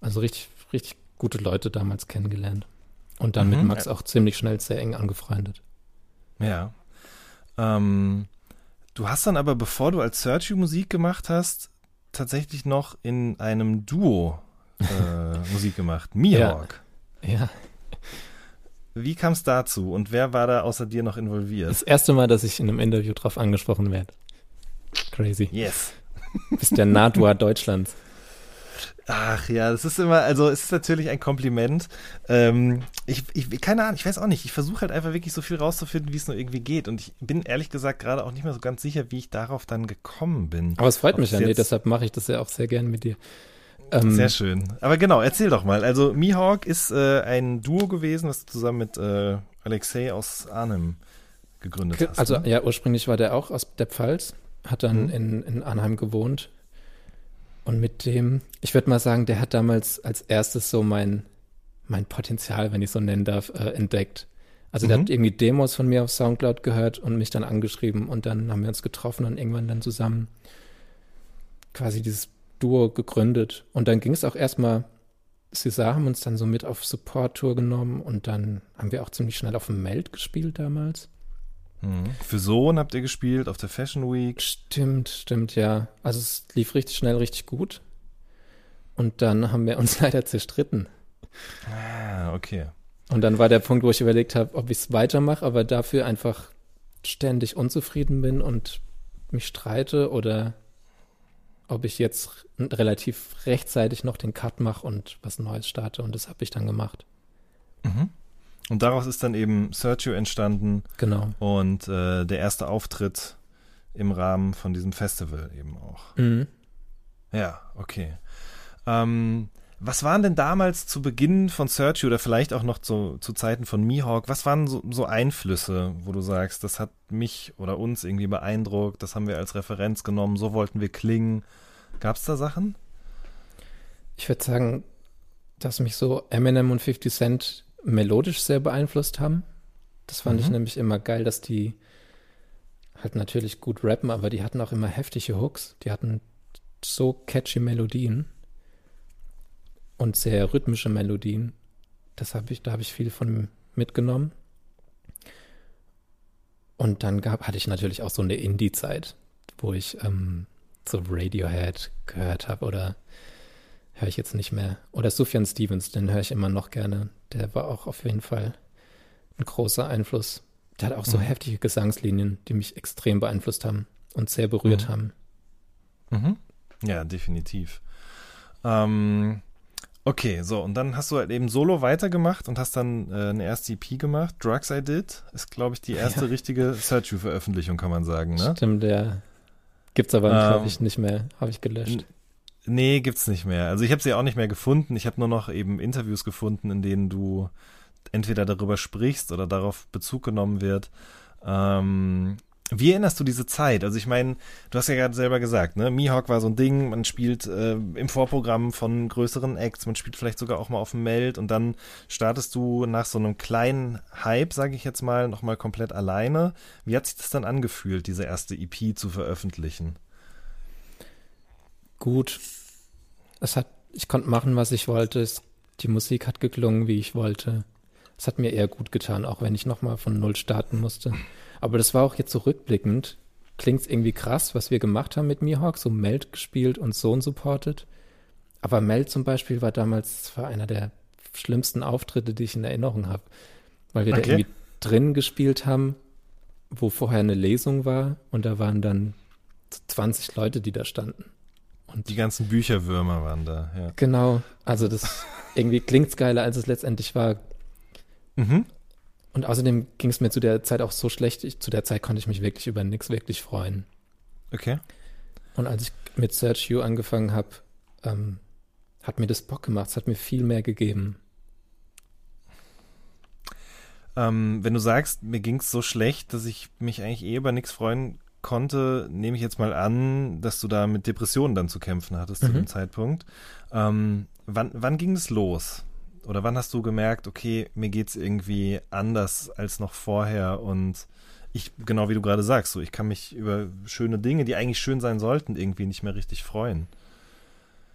Also richtig, richtig gute Leute damals kennengelernt. Und dann mit Mhm. Max auch ziemlich schnell sehr eng angefreundet. Ja. Ähm, du hast dann aber, bevor du als Sergio Musik gemacht hast, tatsächlich noch in einem Duo äh, <laughs> Musik gemacht. Mihawk. Ja, Wie kam es dazu und wer war da außer dir noch involviert? das erste Mal, dass ich in einem Interview drauf angesprochen werde. Crazy. Yes. Bist der Nadua Deutschlands. Ach ja, das ist immer, also es ist natürlich ein Kompliment. Ähm, ich, ich, keine Ahnung, ich weiß auch nicht. Ich versuche halt einfach wirklich so viel rauszufinden, wie es nur irgendwie geht. Und ich bin ehrlich gesagt gerade auch nicht mehr so ganz sicher, wie ich darauf dann gekommen bin. Aber es freut Ob mich ja, nee, deshalb mache ich das ja auch sehr gern mit dir. Ähm, Sehr schön. Aber genau, erzähl doch mal. Also Mihawk ist äh, ein Duo gewesen, was du zusammen mit äh, Alexei aus Arnhem gegründet Ge- hast. Also ne? ja, ursprünglich war der auch aus der Pfalz, hat dann Mhm. in, in Arnheim gewohnt. Und mit dem, ich würde mal sagen, der hat damals als erstes so mein, mein Potenzial, wenn ich so nennen darf, äh, entdeckt. Also der Mhm. hat irgendwie Demos von mir auf Soundcloud gehört und mich dann angeschrieben und dann haben wir uns getroffen und irgendwann dann zusammen quasi dieses Duo gegründet. Und dann ging es auch erstmal, César haben uns dann so mit auf Support-Tour genommen und dann haben wir auch ziemlich schnell auf dem Meld gespielt damals. Mhm. Für Sohn habt ihr gespielt auf der Fashion Week. Stimmt, stimmt, ja. Also es lief richtig schnell, richtig gut. Und dann haben wir uns <laughs> leider zerstritten. Ah, okay. Und dann war der Punkt, wo ich überlegt habe, ob ich es weitermache, aber dafür einfach ständig unzufrieden bin und mich streite oder ob ich jetzt relativ rechtzeitig noch den Cut mache und was Neues starte. Und das habe ich dann gemacht. Mhm. Und daraus ist dann eben Sergio entstanden Genau. und äh, der erste Auftritt im Rahmen von diesem Festival eben auch. Mhm. Ja, okay. Ähm, was waren denn damals zu Beginn von Sergio oder vielleicht auch noch zu, zu Zeiten von Mihawk, was waren so, so Einflüsse, wo du sagst, das hat mich oder uns irgendwie beeindruckt, das haben wir als Referenz genommen, so wollten wir klingen. Gab es da Sachen? Ich würde sagen, dass mich so Eminem und 50 Cent melodisch sehr beeinflusst haben. Das fand ich Mhm. nämlich immer geil, dass die halt natürlich gut rappen, aber die hatten auch immer heftige Hooks. Die hatten so catchy Melodien und sehr rhythmische Melodien. Das habe ich, da habe ich viel von mitgenommen. Und dann gab, hatte ich natürlich auch so eine Indie-Zeit, wo ich ähm, so Radiohead gehört habe oder höre ich jetzt nicht mehr. Oder Sufjan Stevens, den höre ich immer noch gerne. Der war auch auf jeden Fall ein großer Einfluss. Der hat auch so Mhm. heftige Gesangslinien, die mich extrem beeinflusst haben und sehr berührt Mhm. haben. Mhm. Ja, definitiv. Ähm, okay, so, und dann hast du halt eben solo weitergemacht und hast dann äh, eine erste EP gemacht. Drugs I Did ist, glaube ich, die erste Ja. richtige Sergio-Veröffentlichung, kann man sagen, ne? Stimmt, der gibt's aber, Ähm, glaube ich, nicht mehr. Habe ich gelöscht. Nee, gibt's nicht mehr. Also ich habe sie auch nicht mehr gefunden. Ich habe nur noch eben Interviews gefunden, in denen du entweder darüber sprichst oder darauf Bezug genommen wird. Ähm, wie erinnerst du diese Zeit? Also ich meine, du hast ja gerade selber gesagt, ne? Mihawk war so ein Ding, man spielt äh, im Vorprogramm von größeren Acts, man spielt vielleicht sogar auch mal auf dem Meld und dann startest du nach so einem kleinen Hype, sage ich jetzt mal, nochmal komplett alleine. Wie hat sich das dann angefühlt, diese erste EP zu veröffentlichen? Gut. Es hat, ich konnte machen, was ich wollte. Es, die Musik hat geklungen, wie ich wollte. Es hat mir eher gut getan, auch wenn ich nochmal von Null starten musste. Aber das war auch jetzt so rückblickend. Klingt irgendwie krass, was wir gemacht haben mit Mihawk, so Meld gespielt und Sohn supported. Aber Meld zum Beispiel war damals, war einer der schlimmsten Auftritte, die ich in Erinnerung habe. Weil wir Okay. da irgendwie drin gespielt haben, wo vorher eine Lesung war und da waren dann 20 Leute, die da standen. Und Die ganzen Bücherwürmer waren da, ja. Genau, also das irgendwie klingt's geiler, als es letztendlich war. Mhm. Und außerdem ging es mir zu der Zeit auch so schlecht. Ich, zu der Zeit konnte ich mich wirklich über nichts wirklich freuen. Okay. Und als ich mit Search You angefangen habe, ähm, hat mir das Bock gemacht. Es hat mir viel mehr gegeben. Ähm, wenn du sagst, mir ging es so schlecht, dass ich mich eigentlich eh über nichts freuen konnte, nehme ich jetzt mal an, dass du da mit Depressionen dann zu kämpfen hattest mhm. zu dem Zeitpunkt. Ähm, wann, wann ging es los? Oder wann hast du gemerkt, okay, mir geht es irgendwie anders als noch vorher und ich, genau wie du gerade sagst, so ich kann mich über schöne Dinge, die eigentlich schön sein sollten, irgendwie nicht mehr richtig freuen.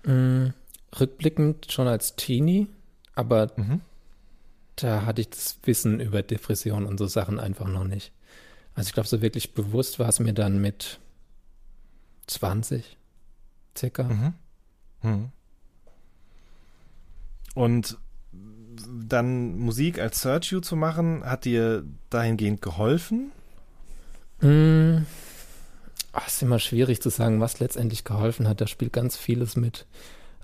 Mhm. Rückblickend schon als Teenie, aber mhm. da hatte ich das Wissen über Depressionen und so Sachen einfach noch nicht. Also ich glaube, so wirklich bewusst war es mir dann mit 20 circa. Mhm. Mhm. Und dann Musik als Search You zu machen, hat dir dahingehend geholfen? Mm, ach, ist immer schwierig zu sagen, was letztendlich geholfen hat. Da spielt ganz vieles mit.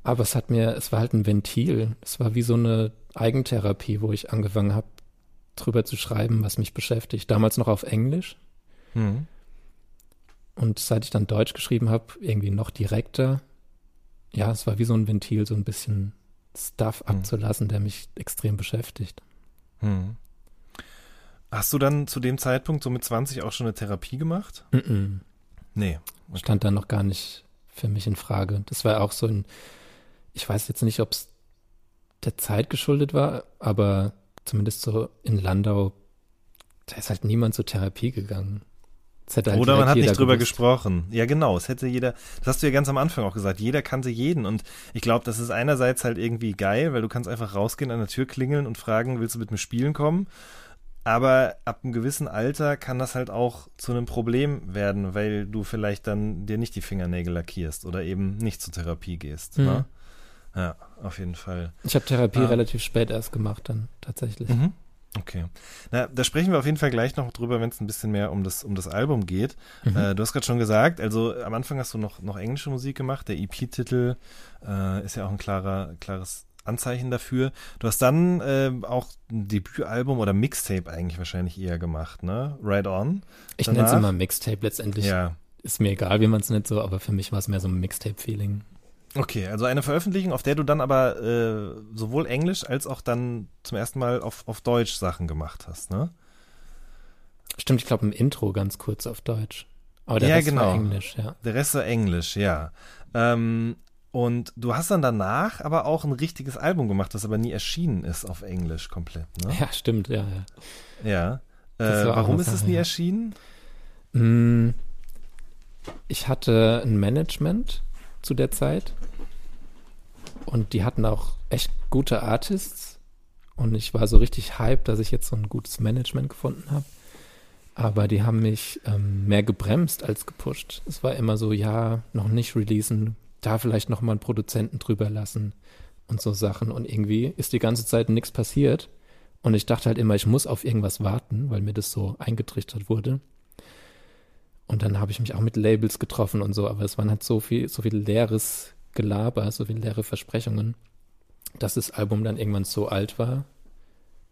Aber es hat mir, es war halt ein Ventil. Es war wie so eine Eigentherapie, wo ich angefangen habe, drüber zu schreiben, was mich beschäftigt. Damals noch auf Englisch. Mhm. Und seit ich dann Deutsch geschrieben habe, irgendwie noch direkter. Ja, es war wie so ein Ventil, so ein bisschen Stuff mhm. abzulassen, der mich extrem beschäftigt. Mhm. Hast du dann zu dem Zeitpunkt, so mit 20, auch schon eine Therapie gemacht? Mm, -mm. Nee. Okay. Stand dann noch gar nicht für mich in Frage. Das war auch so ein, ich weiß jetzt nicht, ob es der Zeit geschuldet war, aber zumindest so in Landau, da ist halt niemand zur Therapie gegangen. Halt Oder man hat nicht drüber gewusst. gesprochen. Ja, genau. Es hätte jeder, das hast du ja ganz am Anfang auch gesagt, jeder kannte jeden. Und ich glaube, das ist einerseits halt irgendwie geil, weil du kannst einfach rausgehen, an der Tür klingeln und fragen, willst du mit mir spielen kommen? Aber ab einem gewissen Alter kann das halt auch zu einem Problem werden, weil du vielleicht dann dir nicht die Fingernägel lackierst oder eben nicht zur Therapie gehst. Mhm. Ne? Ja, auf jeden Fall. Ich habe Therapie ah. relativ spät erst gemacht, dann tatsächlich. Mhm. Okay. Na, da sprechen wir auf jeden Fall gleich noch drüber, wenn es ein bisschen mehr um das, um das Album geht. Mhm. Äh, du hast gerade schon gesagt, also am Anfang hast du noch, noch englische Musik gemacht. Der EP-Titel äh, ist ja auch ein klarer, klares Anzeichen dafür. Du hast dann äh, auch ein Debütalbum oder Mixtape eigentlich wahrscheinlich eher gemacht, ne? Right On. Ich nenne es immer Mixtape letztendlich. Ja. Ist mir egal, wie man es nennt so, aber für mich war es mehr so ein Mixtape-Feeling. Okay, also eine Veröffentlichung, auf der du dann aber äh, sowohl Englisch als auch dann zum ersten Mal auf, auf Deutsch Sachen gemacht hast, ne? Stimmt, ich glaube im Intro ganz kurz auf Deutsch. Aber der ja, Rest genau. war Englisch, ja. Der Rest war Englisch, ja. Ähm, und du hast dann danach aber auch ein richtiges Album gemacht, das aber nie erschienen ist auf Englisch komplett, ne? Ja, stimmt, ja, ja. Ja. Äh, warum ist es nie ja. erschienen? Mm, ich hatte ein Management zu der Zeit. Und die hatten auch echt gute Artists. Und ich war so richtig hyped, dass ich jetzt so ein gutes Management gefunden habe. Aber die haben mich ähm, mehr gebremst als gepusht. Es war immer so, ja, noch nicht releasen, da vielleicht noch mal einen Produzenten drüber lassen und so Sachen. Und irgendwie ist die ganze Zeit nichts passiert. Und ich dachte halt immer, ich muss auf irgendwas warten, weil mir das so eingetrichtert wurde. Und dann habe ich mich auch mit Labels getroffen und so, aber es waren halt so viel, so viel leeres Gelaber, so viele leere Versprechungen, dass das Album dann irgendwann so alt war,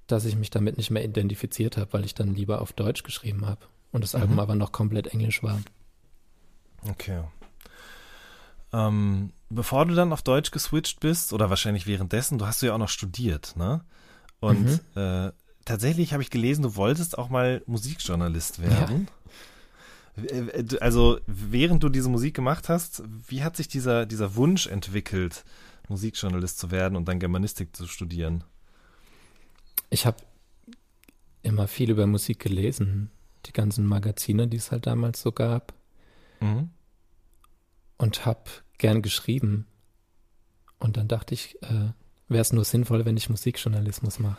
dass ich mich damit nicht mehr identifiziert habe, weil ich dann lieber auf Deutsch geschrieben habe und das mhm. Album aber noch komplett Englisch war. Okay. Ähm, bevor du dann auf Deutsch geswitcht bist, oder wahrscheinlich währenddessen, du hast du ja auch noch studiert, ne? Und mhm. äh, tatsächlich habe ich gelesen, du wolltest auch mal Musikjournalist werden. Ja. Äh, also während du diese Musik gemacht hast, wie hat sich dieser, dieser Wunsch entwickelt, Musikjournalist zu werden und dann Germanistik zu studieren? Ich habe immer viel über Musik gelesen, die ganzen Magazine, die es halt damals so gab. Mhm. Und habe gern geschrieben. Und dann dachte ich, äh, wäre es nur sinnvoll, wenn ich Musikjournalismus mache.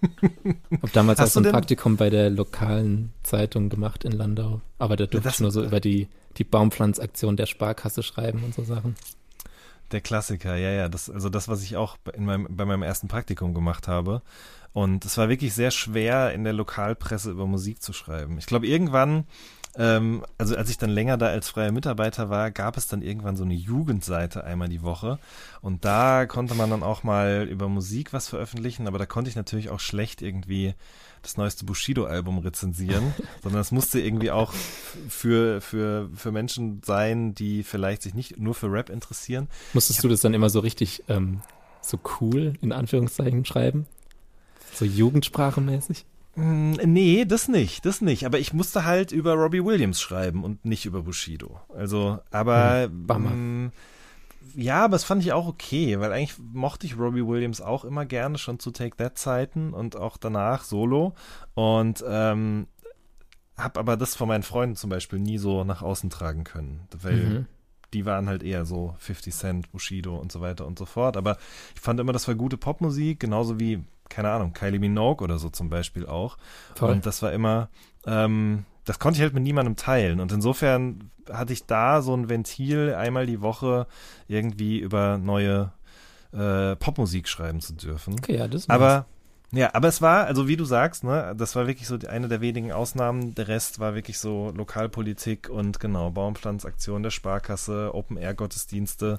<laughs> Hab damals Hast auch so ein Praktikum bei der lokalen Zeitung gemacht in Landau. Aber da durfte ich nur so über die, die Baumpflanzaktion der Sparkasse schreiben und so Sachen. Der Klassiker, ja, ja. Das, also das, was ich auch in meinem, bei meinem ersten Praktikum gemacht habe. Und es war wirklich sehr schwer, in der Lokalpresse über Musik zu schreiben. Ich glaube, irgendwann ähm, also als ich dann länger da als freier Mitarbeiter war, gab es dann irgendwann so eine Jugendseite einmal die Woche und da konnte man dann auch mal über Musik was veröffentlichen, aber da konnte ich natürlich auch schlecht irgendwie das neueste Bushido-Album rezensieren, <laughs> sondern es musste irgendwie auch für, für, für Menschen sein, die vielleicht sich nicht nur für Rap interessieren. Musstest du das dann immer so richtig ähm, so cool in Anführungszeichen schreiben? So jugendsprachemäßig? Mm, Nee, das nicht, das nicht. Aber ich musste halt über Robbie Williams schreiben und nicht über Bushido. Also, aber Hm, mm, ja, aber das fand ich auch okay, weil eigentlich mochte ich Robbie Williams auch immer gerne, schon zu Take That Zeiten und auch danach solo. Und ähm, hab aber das von meinen Freunden zum Beispiel nie so nach außen tragen können, weil Mhm. die waren halt eher so 50 Cent, Bushido und so weiter und so fort. Aber ich fand immer, das war gute Popmusik, genauso wie, keine Ahnung, Kylie Minogue oder so zum Beispiel auch. Voll. Und das war immer, ähm, das konnte ich halt mit niemandem teilen. Und insofern hatte ich da so ein Ventil, einmal die Woche irgendwie über neue äh, Popmusik schreiben zu dürfen. Okay, ja, das ist Aber ja, aber es war, also wie du sagst, ne, das war wirklich so eine der wenigen Ausnahmen. Der Rest war wirklich so Lokalpolitik und genau, Baumpflanzaktion der Sparkasse, Open-Air-Gottesdienste.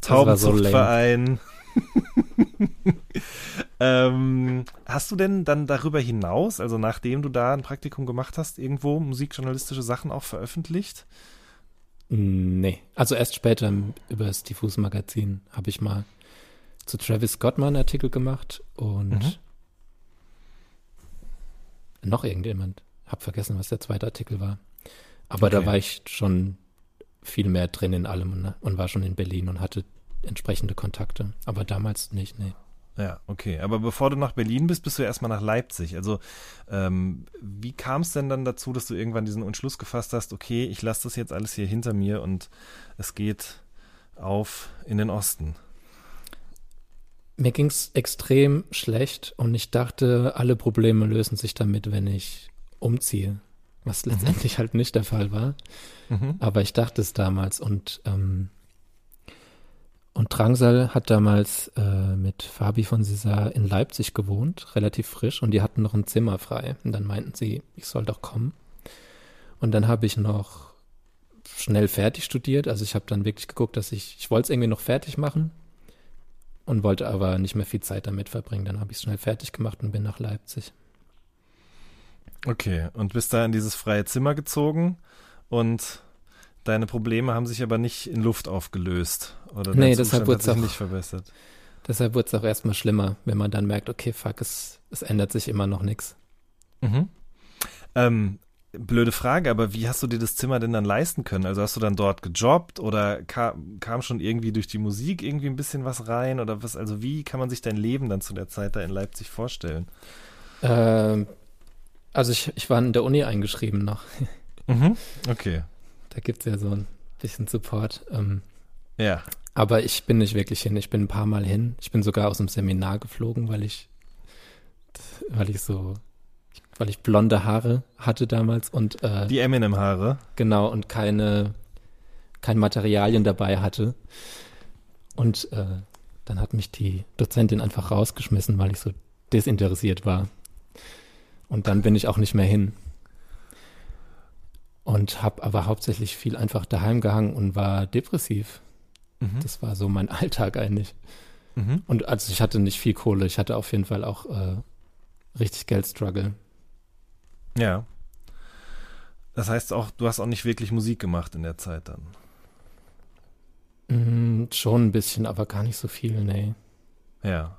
Taubenzuchtverein. <laughs> ähm, hast du denn dann darüber hinaus, also nachdem du da ein Praktikum gemacht hast, irgendwo musikjournalistische Sachen auch veröffentlicht? Nee. Also erst später über das Diffus Magazin habe ich mal zu Travis Scott mal einen Artikel gemacht und Mhm. noch irgendjemand. Hab vergessen, was der zweite Artikel war. Aber da Okay. war ich schon viel mehr drin in allem ne? und war schon in Berlin und hatte entsprechende Kontakte. Aber damals nicht, nee. Ja, okay. Aber bevor du nach Berlin bist, bist du erstmal nach Leipzig. Also, ähm, wie kam es denn dann dazu, dass du irgendwann diesen Entschluss gefasst hast, okay, ich lasse das jetzt alles hier hinter mir und es geht auf in den Osten? Mir ging's extrem schlecht und ich dachte, alle Probleme lösen sich damit, wenn ich umziehe. Was letztendlich halt nicht der Fall war. Mhm. Aber ich dachte es damals und ähm, und Drangsal hat damals äh, mit Fabi von César in Leipzig gewohnt, relativ frisch, und die hatten noch ein Zimmer frei. Und dann meinten sie, ich soll doch kommen. Und dann habe ich noch schnell fertig studiert. Also ich habe dann wirklich geguckt, dass ich, ich wollte es irgendwie noch fertig machen und wollte aber nicht mehr viel Zeit damit verbringen. Dann habe ich es schnell fertig gemacht und bin nach Leipzig. Okay, und bist da in dieses freie Zimmer gezogen und deine Probleme haben sich aber nicht in Luft aufgelöst. Oder Nee, deshalb hat sich auch- nicht verbessert. Deshalb wurde es auch erstmal schlimmer, wenn man dann merkt, okay, fuck, es, es ändert sich immer noch nichts. Mhm. Ähm, blöde Frage, aber wie hast du dir das Zimmer denn dann leisten können? Also hast du dann dort gejobbt oder kam, kam schon irgendwie durch die Musik irgendwie ein bisschen was rein oder was? Also wie kann man sich dein Leben dann zu der Zeit da in Leipzig vorstellen? Ähm, also ich, ich war in der Uni eingeschrieben noch. Mhm. Okay. Da gibt's ja so ein bisschen Support. Ähm, Ja. aber ich bin nicht wirklich hin. Ich bin ein paar Mal hin. Ich bin sogar aus dem Seminar geflogen, weil ich, weil ich so, weil ich blonde Haare hatte damals und äh, Die Eminem-Haare. genau und keine, kein Materialien dabei hatte. Und äh, dann hat mich die Dozentin einfach rausgeschmissen, weil ich so desinteressiert war. Und dann bin ich auch nicht mehr hin. Und habe aber hauptsächlich viel einfach daheim gehangen und war depressiv. Mhm. Das war so mein <laughs> Alltag eigentlich. Mhm. Und also ich hatte nicht viel Kohle, ich hatte auf jeden Fall auch äh, richtig Geldstruggle. Ja. Das heißt auch, du hast auch nicht wirklich Musik gemacht in der Zeit dann. Mm, schon ein bisschen, aber gar nicht so viel, nee. Ja.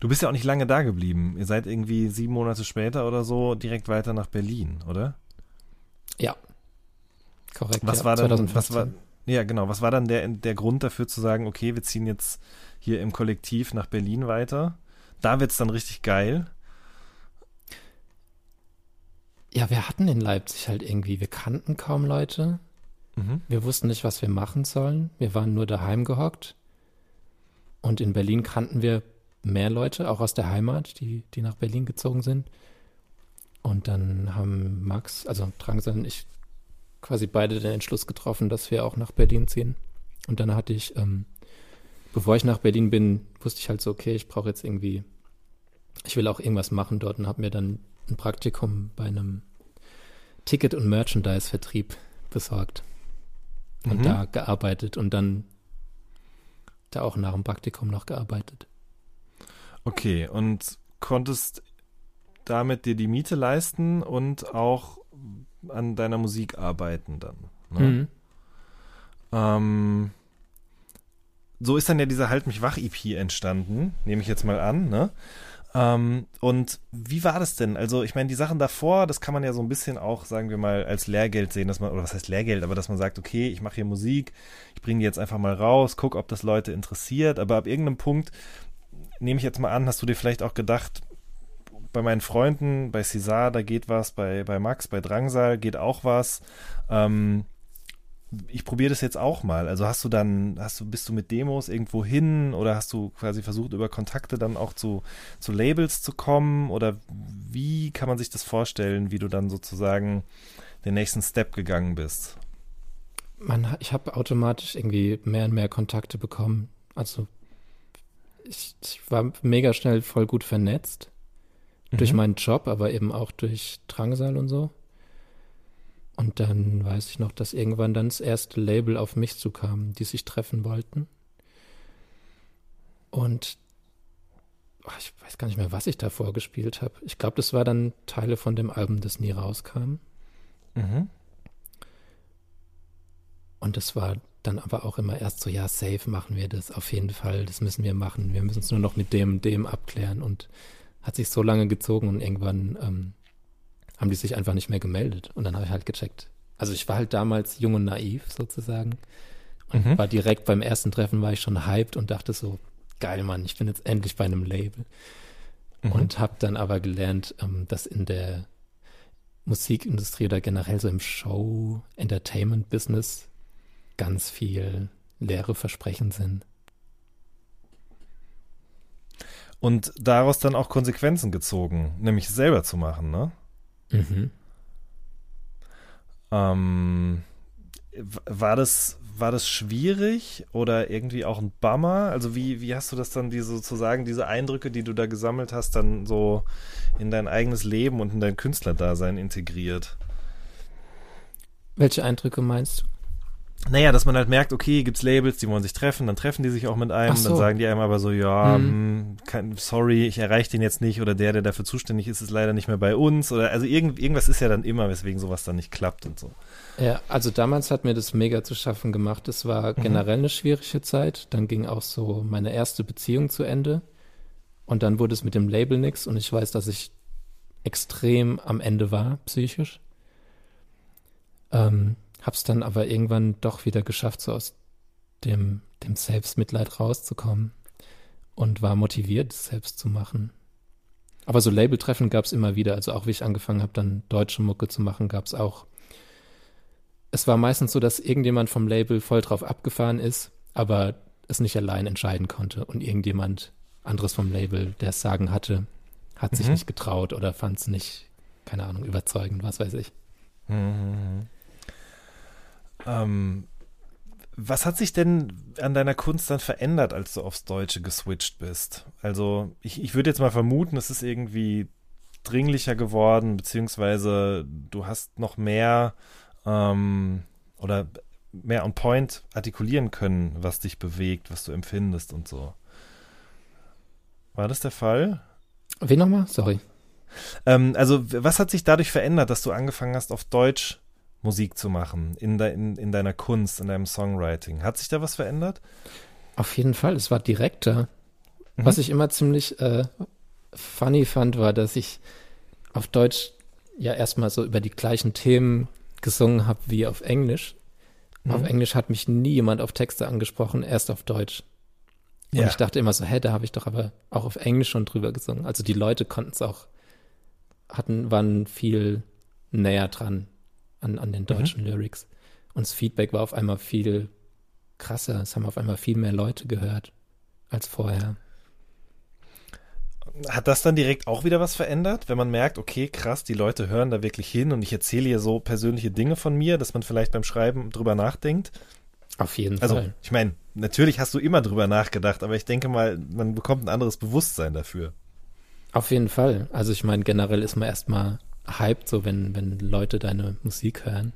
Du bist ja auch nicht lange da geblieben. Ihr seid irgendwie sieben Monate später oder so direkt weiter nach Berlin, oder? Ja. Korrekt. Was ja, war dann, 2015. was war, ja genau, was war dann der, der Grund dafür zu sagen, okay, wir ziehen jetzt hier im Kollektiv nach Berlin weiter? Da wird's dann richtig geil. Ja, wir hatten in Leipzig halt irgendwie, wir kannten kaum Leute. Mhm. Wir wussten nicht, was wir machen sollen. Wir waren nur daheim gehockt. Und in Berlin kannten wir mehr Leute, auch aus der Heimat, die, die nach Berlin gezogen sind. Und dann haben Max, also Drangsal und ich, quasi beide den Entschluss getroffen, dass wir auch nach Berlin ziehen. Und dann hatte ich, ähm, bevor ich nach Berlin bin, wusste ich halt so, okay, ich brauche jetzt irgendwie, ich will auch irgendwas machen dort und habe mir dann ein Praktikum bei einem Ticket- und Merchandise-Vertrieb besorgt und Mhm. da gearbeitet und dann da auch nach dem Praktikum noch gearbeitet. Okay, und konntest damit dir die Miete leisten und auch an deiner Musik arbeiten dann. Ne? Mhm. Ähm, so ist dann ja dieser Halt mich wach EP entstanden, nehme ich jetzt mal an, ne? Ähm, und wie war das denn? Also, ich meine, die Sachen davor, das kann man ja so ein bisschen auch, sagen wir mal, als Lehrgeld sehen, dass man, oder was heißt Lehrgeld, aber dass man sagt, okay, ich mache hier Musik, ich bringe die jetzt einfach mal raus, guck, ob das Leute interessiert, aber ab irgendeinem Punkt, nehme ich jetzt mal an, hast du dir vielleicht auch gedacht, bei meinen Freunden, bei Cesar, da geht was, bei, bei Max, bei Drangsal geht auch was. Ähm, ich probiere das jetzt auch mal. Also hast du dann, hast du, bist du mit Demos irgendwo hin oder hast du quasi versucht, über Kontakte dann auch zu, zu Labels zu kommen? Oder wie kann man sich das vorstellen, wie du dann sozusagen den nächsten Step gegangen bist? Man, ich habe automatisch irgendwie mehr und mehr Kontakte bekommen. Also ich, ich war mega schnell voll gut vernetzt. Durch Mhm. meinen Job, aber eben auch durch Drangsal und so. Und dann weiß ich noch, dass irgendwann dann das erste Label auf mich zukam, die sich treffen wollten. Und oh, ich weiß gar nicht mehr, was ich da vorgespielt habe. Ich glaube, das war dann Teile von dem Album, das nie rauskam. Mhm. Und das war dann aber auch immer erst so, ja, safe machen wir das, auf jeden Fall, das müssen wir machen. Wir müssen es nur noch mit dem und dem abklären. Und hat sich so lange gezogen und irgendwann ähm, haben die sich einfach nicht mehr gemeldet. Und dann habe ich halt gecheckt. Also ich war halt damals jung und naiv sozusagen. Und Mhm. war direkt beim ersten Treffen war ich schon hyped und dachte so, geil, Mann, ich bin jetzt endlich bei einem Label. Mhm. Und habe dann aber gelernt, ähm, dass in der Musikindustrie oder generell so im Show-Entertainment-Business ganz viel leere Versprechen sind. Und daraus dann auch Konsequenzen gezogen, nämlich selber zu machen, ne? Mhm. Ähm, war das, war das schwierig oder irgendwie auch ein Bummer? Also wie, wie hast du das dann, diese sozusagen, diese Eindrücke, die du da gesammelt hast, dann so in dein eigenes Leben und in dein Künstlerdasein integriert? Welche Eindrücke meinst du? Naja, dass man halt merkt, okay, gibt's Labels, die wollen sich treffen, dann treffen die sich auch mit einem, so. dann sagen die einem aber so, ja, Mhm. hm, kein, sorry, ich erreiche den jetzt nicht oder der, der dafür zuständig ist, ist leider nicht mehr bei uns oder also irgend, irgendwas ist ja dann immer, weswegen sowas dann nicht klappt und so. Ja, also damals hat mir das mega zu schaffen gemacht. Es war Mhm. generell eine schwierige Zeit. Dann ging auch so meine erste Beziehung zu Ende. Und dann wurde es mit dem Label nix. Und ich weiß, dass ich extrem am Ende war, psychisch. Ähm, hab's dann aber irgendwann doch wieder geschafft, so aus dem, dem Selbstmitleid rauszukommen. Und war motiviert, es selbst zu machen. Aber so Labeltreffen gab's immer wieder. Also auch wie ich angefangen habe, dann deutsche Mucke zu machen, gab's auch es war meistens so, dass irgendjemand vom Label voll drauf abgefahren ist, aber es nicht allein entscheiden konnte und irgendjemand anderes vom Label, der es sagen hatte, hat sich Mhm. nicht getraut oder fand es nicht, keine Ahnung, überzeugend, was weiß ich. Mhm. Ähm, was hat sich denn an deiner Kunst dann verändert, als du aufs Deutsche geswitcht bist? Also, ich, ich würde jetzt mal vermuten, es ist irgendwie dringlicher geworden, beziehungsweise du hast noch mehr ähm, oder mehr on point artikulieren können, was dich bewegt, was du empfindest und so. War das der Fall? Wie nochmal? Sorry. Ähm, also, was hat sich dadurch verändert, dass du angefangen hast, auf Deutsch Musik zu machen, in, de, in, in deiner Kunst, in deinem Songwriting? Hat sich da was verändert? Auf jeden Fall, es war direkter. Mhm. Was ich immer ziemlich äh, funny fand, war, dass ich auf Deutsch ja erstmal so über die gleichen Themen gesungen habe wie auf Englisch. Auf Mhm. Englisch hat mich nie jemand auf Texte angesprochen, erst auf Deutsch. Und Ja. ich dachte immer so, hä, da habe ich doch aber auch auf Englisch schon drüber gesungen. Also die Leute konnten es auch, hatten, waren viel näher dran an, an den deutschen Lyrics. Und das Feedback war auf einmal viel krasser. Es haben auf einmal viel mehr Leute gehört als vorher. Hat das dann direkt auch wieder was verändert, wenn man merkt, okay, krass, die Leute hören da wirklich hin und ich erzähle hier so persönliche Dinge von mir, dass man vielleicht beim Schreiben drüber nachdenkt? Auf jeden Also, Fall. ich meine, natürlich hast du immer drüber nachgedacht, aber ich denke mal, man bekommt ein anderes Bewusstsein dafür. Auf jeden Fall. Also ich meine, generell ist man erstmal hyped, so wenn, wenn Leute deine Musik hören.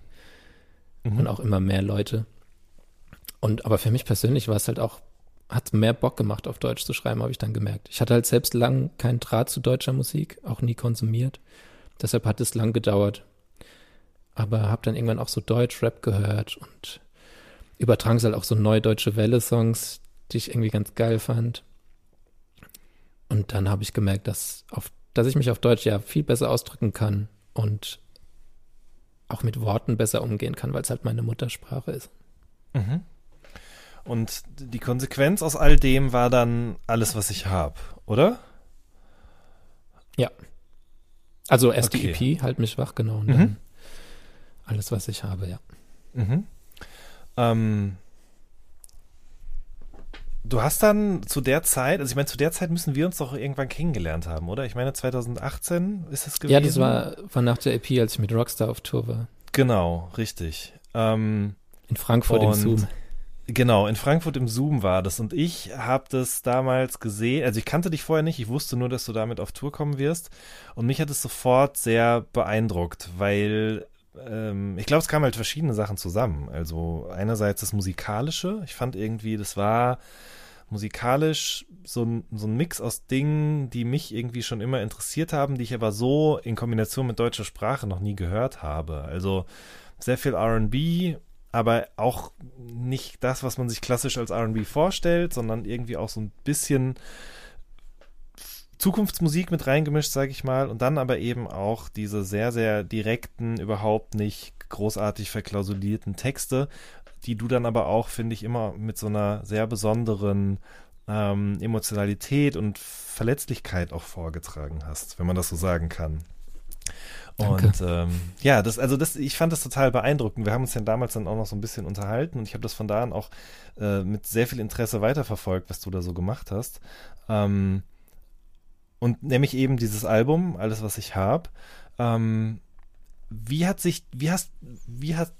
Mhm. Und auch immer mehr Leute. Und aber für mich persönlich war es halt auch, hat mehr Bock gemacht, auf Deutsch zu schreiben, habe ich dann gemerkt. Ich hatte halt selbst lang keinen Draht zu deutscher Musik, auch nie konsumiert. Deshalb hat es lang gedauert. Aber habe dann irgendwann auch so Deutsch-Rap gehört und über Drangsal auch so neue deutsche Welle-Songs, die ich irgendwie ganz geil fand. Und dann habe ich gemerkt, dass, auf, dass ich mich auf Deutsch ja viel besser ausdrücken kann und auch mit Worten besser umgehen kann, weil es halt meine Muttersprache ist. Mhm. Und die Konsequenz aus all dem war dann alles, was ich habe, oder? Also erst Okay. halt mich wach, genau. Und Mhm. dann alles, was ich habe, ja. Mhm. Ähm, du hast dann zu der Zeit, also ich meine, zu der Zeit müssen wir uns doch irgendwann kennengelernt haben, oder? Ich meine, 2018 ist es gewesen. Ja, das war, war nach der EP, als ich mit Rockstar auf Tour war. Genau, richtig. Ähm, In Frankfurt im Zoom. Genau, in Frankfurt im Zoom war das und ich habe das damals gesehen, also ich kannte dich vorher nicht, ich wusste nur, dass du damit auf Tour kommen wirst und mich hat es sofort sehr beeindruckt, weil ähm, ich glaube, es kamen halt verschiedene Sachen zusammen. Also einerseits das Musikalische, ich fand irgendwie, das war musikalisch so so ein Mix aus Dingen, die mich irgendwie schon immer interessiert haben, die ich aber so in Kombination mit deutscher Sprache noch nie gehört habe. Also sehr viel RB, aber auch nicht das, was man sich klassisch als RB vorstellt, sondern irgendwie auch so ein bisschen Zukunftsmusik mit reingemischt, sage ich mal, und dann aber eben auch diese sehr, sehr direkten, überhaupt nicht großartig verklausulierten Texte, die du dann aber auch, finde ich, immer mit so einer sehr besonderen ähm, Emotionalität und Verletzlichkeit auch vorgetragen hast, wenn man das so sagen kann. Danke. Und ähm, ja, das, also das, ich fand das total beeindruckend. Wir haben uns ja damals dann auch noch so ein bisschen unterhalten und ich habe das von da an auch äh, mit sehr viel Interesse weiterverfolgt, was du da so gemacht hast. Ähm, und nämlich eben dieses Album, alles, was ich habe. Ähm, wie hat sich, wie hast, wie hat,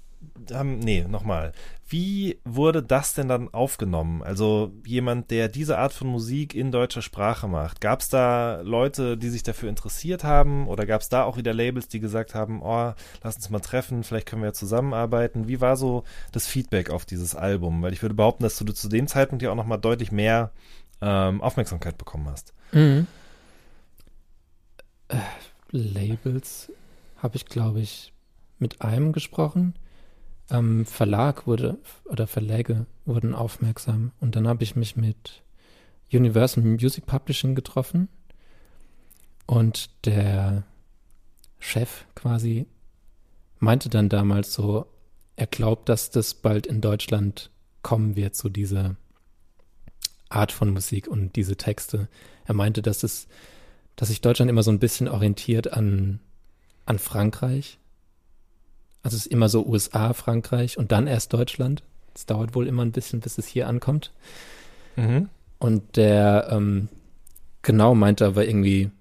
ähm, nee, nochmal. Wie wurde das denn dann aufgenommen? Also jemand, der diese Art von Musik in deutscher Sprache macht. Gab es da Leute, die sich dafür interessiert haben? Oder gab es da auch wieder Labels, die gesagt haben, oh, lass uns mal treffen, vielleicht können wir ja zusammenarbeiten? Wie war so das Feedback auf dieses Album? Weil ich würde behaupten, dass du zu dem Zeitpunkt ja auch nochmal deutlich mehr ähm, Aufmerksamkeit bekommen hast. Mhm. Äh, Labels habe ich, glaube ich, mit einem gesprochen. Ähm, Verlag wurde oder Verläge wurden aufmerksam und dann habe ich mich mit Universal Music Publishing getroffen und der Chef quasi meinte dann damals so, er glaubt, dass das bald in Deutschland kommen wird, so diese Art von Musik und diese Texte. Er meinte, dass es, dass sich Deutschland immer so ein bisschen orientiert an, an Frankreich. Also es ist immer so USA, Frankreich und dann erst Deutschland. Es dauert wohl immer ein bisschen, bis es hier ankommt. Mhm. Und der ähm, genau meinte aber irgendwie,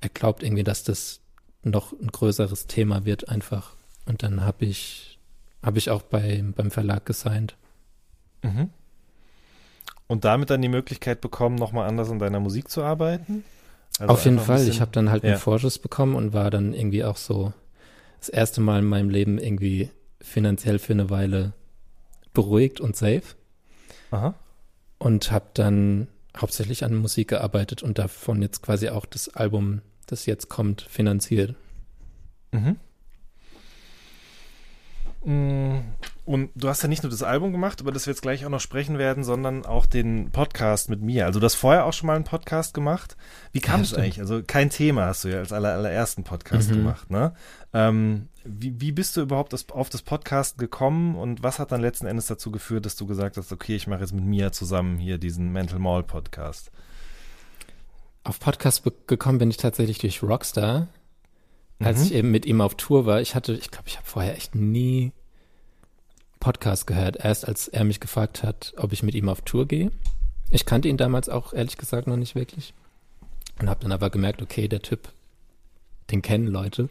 er glaubt irgendwie, dass das noch ein größeres Thema wird einfach. Und dann habe ich, habe ich auch bei, beim Verlag gesigned. Mhm. Und damit dann die Möglichkeit bekommen, nochmal anders an deiner Musik zu arbeiten? Also Auf jeden Fall. Ich habe dann halt ja. einen Vorschuss bekommen und war dann irgendwie auch so das erste Mal in meinem Leben irgendwie finanziell für eine Weile beruhigt und safe Aha. und habe dann hauptsächlich an Musik gearbeitet und davon jetzt quasi auch das Album, das jetzt kommt, finanziert. Mhm. Mm, Und du hast ja nicht nur das Album gemacht, über das wir jetzt gleich auch noch sprechen werden, sondern auch den Podcast mit mir. Also du hast vorher auch schon mal einen Podcast gemacht. Wie kam Ja, es stimmt. eigentlich? Also kein Thema hast du ja als aller, allerersten Podcast Mhm. gemacht, ne? Ähm, wie, wie bist du überhaupt das, auf das Podcast gekommen und was hat dann letzten Endes dazu geführt, dass du gesagt hast, okay, ich mache jetzt mit mir zusammen hier diesen Mental Mall Podcast? Auf Podcast gekommen bin ich tatsächlich durch Rockstar, als Mhm. ich eben mit ihm auf Tour war. Ich hatte, ich glaube, ich habe vorher echt nie Podcast gehört, erst als er mich gefragt hat, ob ich mit ihm auf Tour gehe. Ich kannte ihn damals auch ehrlich gesagt noch nicht wirklich und habe dann aber gemerkt, okay, der Typ, den kennen Leute